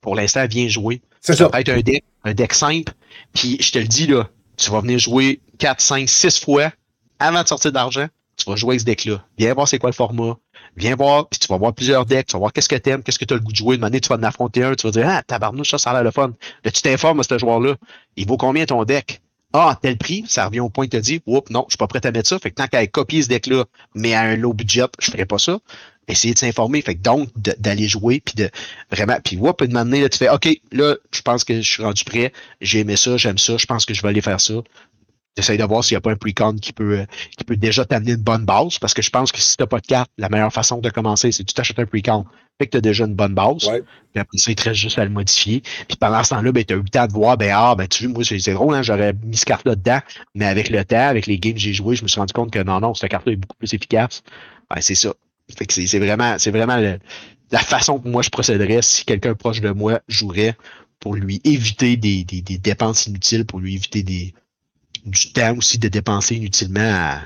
Pour l'instant, viens jouer. C'est Ça ça. peut être un deck, un deck simple. Puis je te le dis, là, tu vas venir jouer 4, 5, 6 fois avant de sortir d'argent. Tu vas jouer avec ce deck-là. Viens voir c'est quoi le format. Viens voir, puis tu vas voir plusieurs decks. Tu vas voir qu'est-ce que t'aimes, qu'est-ce que tu as le goût de jouer. Une année, tu vas en affronter un. Tu vas dire, ah, tabarnouche, ça, ça a l'air le fun. Là, tu t'informes à ce joueur-là. Il vaut combien ton deck? Ah, tel prix, ça revient au point que tu dit, oups, non, je suis pas prêt à mettre ça. Fait que tant qu'à copier ce deck-là, mais à un low budget, je ferai pas ça. Essayer de s'informer. Fait que donc, d'aller jouer, puis de vraiment, puis oups, une année, là, tu fais, OK, là, je pense que je suis rendu prêt. J'ai aimé ça, j'aime ça, je pense que je vais aller faire ça. J'essaie de voir s'il n'y a pas un pre-con qui peut, euh, qui peut déjà t'amener une bonne base, parce que je pense que si tu n'as pas de carte, la meilleure façon de commencer, c'est que tu t'achètes un pre-con. Fait que tu as déjà une bonne base. Ouais. Puis après ça, il te reste juste à le modifier. Puis pendant ce temps-là, ben, tu as eu le temps de voir, ben, ah, ben, tu vois, moi, c'est drôle, hein, j'aurais mis cette carte-là dedans, mais avec le temps, avec les games que j'ai joués, je me suis rendu compte que non, non, cette carte-là est beaucoup plus efficace. Ben, c'est ça. Fait que c'est c'est vraiment, c'est vraiment le- la façon que moi je procéderais si quelqu'un proche de moi jouerait pour lui éviter des, des, des dépenses inutiles, pour lui éviter des, du temps aussi de dépenser inutilement à,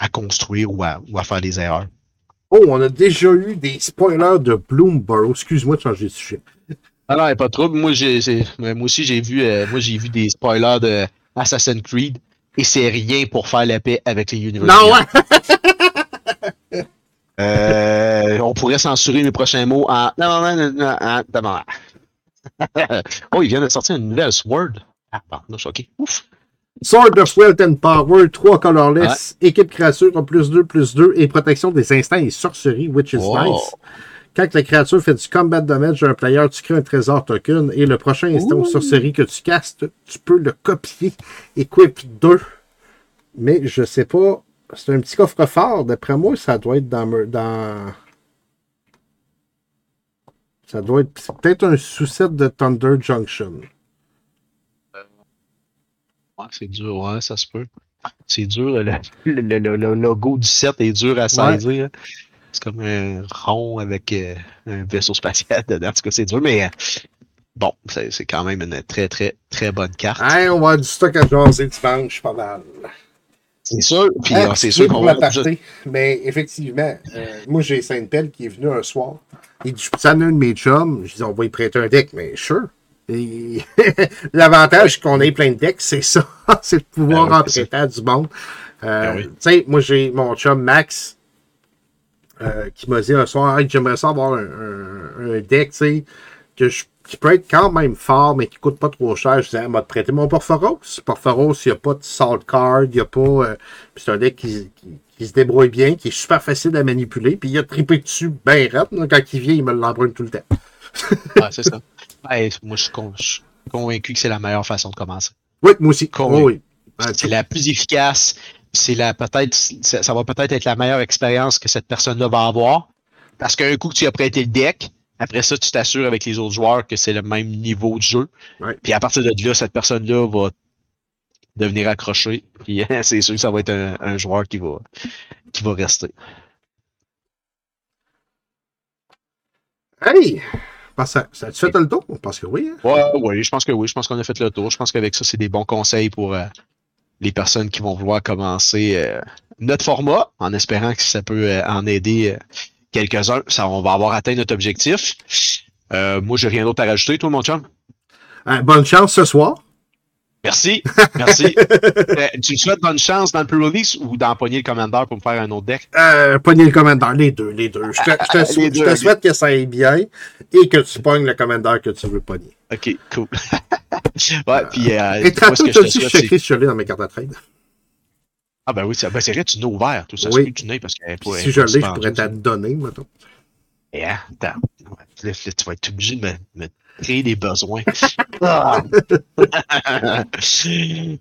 à construire ou à, ou à faire des erreurs. Oh, on a déjà eu des spoilers de Bloomberg. Excuse-moi de changer de sujet. Ah non, pas de trouble. Moi, j'ai, c'est- moi aussi, j'ai vu, euh, moi, j'ai vu des spoilers de Assassin's Creed et c'est rien pour faire la paix avec les Universal. Non, ouais! Euh, on pourrait censurer mes prochains mots en. Non, non, non, non, en- d'abord. oh, il vient de sortir une nouvelle Sword. Ah, pardon, ok. Ouf. Sword of Wealth and Power, 3 colorless, équipe créature en plus 2, plus 2 et protection des instants et sorceries, which is Oh. nice. Quand la créature fait du combat damage d'un player, tu crées un trésor token et le prochain instant ou sorcerie que tu castes, tu peux le copier. Equip 2. Mais je sais pas. C'est un petit coffre-fort. D'après moi, ça doit être dans. dans... Ça doit être. C'est peut-être un sous-set de Thunder Junction. Ouais, c'est dur, ouais, ça se peut. C'est dur, le, le- le- logo du set est dur à saisir. C'est comme un rond avec euh, un vaisseau spatial dedans. En tout cas, c'est dur, mais euh, bon, c'est c'est quand même une très, très, très bonne carte. Hey, on va avoir du stock à jaser dimanche, pas mal. C'est sûr. Puis Ah, euh, c'est sûr qu'on va. Mais effectivement, euh, moi j'ai Sainte-Pelle qui est venu un soir. Il dit, ça un de mes chums? Je dis, on va y prêter un deck, mais sure. L'avantage qu'on ait plein de decks, c'est ça. c'est de pouvoir Ben oui, en prêter du monde. Euh, Ben oui. Tu sais, moi, j'ai mon chum Max euh, qui m'a dit un soir Hey, j'aimerais ça avoir un, un- un deck, tu sais, que je- qui peut être quand même fort, mais qui coûte pas trop cher. Je disais, elle m'a prêté mon Porphoros. Porphoros, il n'y a pas de salt card, il n'y a pas. euh, c'est un deck qui, qui- qui se débrouille bien, qui est super facile à manipuler, puis il a trippé dessus bien raide. là. Quand il vient, il me l'emprunte tout le temps. Ouais, c'est ça. Ouais, moi, je suis, convaincu que c'est la meilleure façon de commencer. Oui, moi aussi. Oui, C'est la plus efficace. C'est la peut-être, ça ça va peut-être être la meilleure expérience que cette personne-là va avoir. Parce qu'un coup que tu as prêté le deck, après ça, tu t'assures avec les autres joueurs que c'est le même niveau de jeu. Ouais. Puis à partir de là, cette personne-là va devenir accrochée. Puis c'est sûr que ça va être un, un joueur qui va, qui va rester. Hey! Pense Ça a-tu fait le tour? Parce que oui. hein? Ouais, oui, je pense que oui. Je pense qu'on a fait le tour. Je pense qu'avec ça, c'est des bons conseils pour euh, les personnes qui vont vouloir commencer euh, notre format, en espérant que ça peut euh, en aider quelques-uns. Ça, on va avoir atteint notre objectif. Moi, j'ai rien d'autre à rajouter, toi, mon chum? Bonne chance ce soir. Merci. Merci. Euh, tu me souhaites bonne chance dans le pre-release ou dans pogner le commandeur pour me faire un autre deck? Euh, pogner le commandeur, les deux, les deux. Je te, je je souhaite que ça aille bien et que tu pognes le commandeur que tu veux pogner. Ok, cool. ouais, puis. Euh, Et tantôt, que tu je as te dit, si je dans mes cartes à trade. Ah, ben oui, c'est ben, c'est vrai, tu n'as ouvert. Tout ça, Oui. que tu parce elle Si je l'ai, je pourrais ça. te donner, mettons. Et hein, attends. Tu vas être obligé de me créer des besoins. Ah.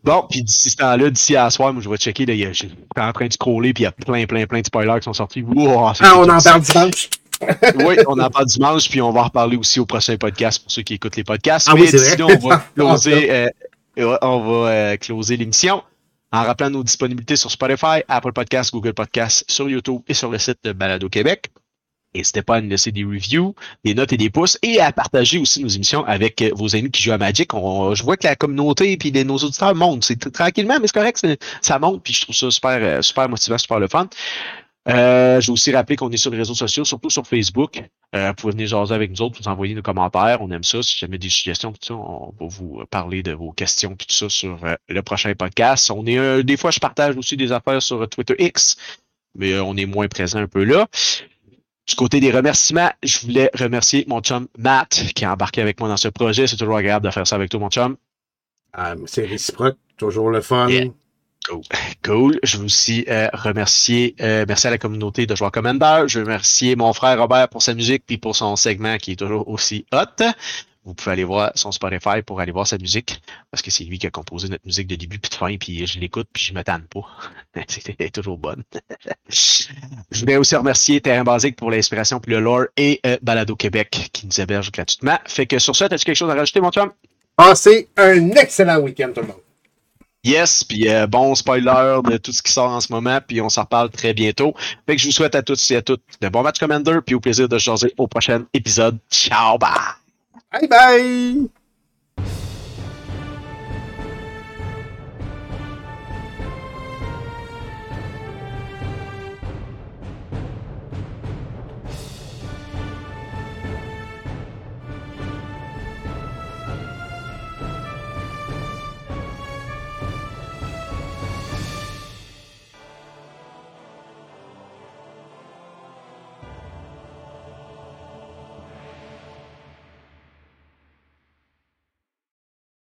bon, puis d'ici ce temps-là, d'ici à soir, moi je vais checker. Là, je suis en train de scroller, puis il y a plein, plein, plein de spoilers qui sont sortis. Wow, Ah, on en parle dimanche. Oui, on en parle dimanche, puis on va en reparler aussi au prochain podcast pour ceux qui écoutent les podcasts. Ah Mais oui, là, on va closer, euh, on va, euh, closer l'émission en rappelant nos disponibilités sur Spotify, Apple Podcasts, Google Podcasts, sur YouTube et sur le site de Balado Québec. N'hésitez pas à nous laisser des reviews, des notes et des pouces et à partager aussi nos émissions avec euh, vos amis qui jouent à Magic. On- je vois que la communauté et nos auditeurs montent. C'est tranquillement, mais c'est correct, ça monte. Puis je trouve ça super, euh, super motivant, super le fun. Euh, je vais aussi rappeler qu'on est sur les réseaux sociaux, surtout sur Facebook. Vous pouvez venir jaser avec nous autres, vous envoyer nos commentaires. On aime ça. Si jamais des suggestions, on va vous parler de vos questions tout ça sur le prochain podcast. Des fois, je partage aussi des affaires sur Twitter X, mais on est moins présent un peu là. Du côté des remerciements, je voulais remercier mon chum Matt qui a embarqué avec moi dans ce projet. C'est toujours agréable de faire ça avec toi, mon chum. Ah, c'est réciproque, toujours le fun. Yeah. Cool. Je veux aussi euh, remercier, euh, merci à la communauté de joueurs Commander. Je veux remercier mon frère Robert pour sa musique puis pour son segment qui est toujours aussi hot. Vous pouvez aller voir son Spotify pour aller voir sa musique parce que c'est lui qui a composé notre musique de début puis de fin puis je l'écoute puis je me tanne pas. C'était toujours bonne. je voulais aussi remercier Terrain Basique pour l'inspiration puis le lore et euh, Balado Québec qui nous héberge gratuitement. Fait que sur ça, as-tu quelque chose à rajouter, mon chum? Passez un excellent week-end, tout le monde. Yes, puis euh, bon spoiler de tout ce qui sort en ce moment, puis on s'en reparle très bientôt. Fait que je vous souhaite à tous et à toutes de bons matchs Commander, puis au plaisir de jaser au prochain épisode. Ciao, bye! Bye bye!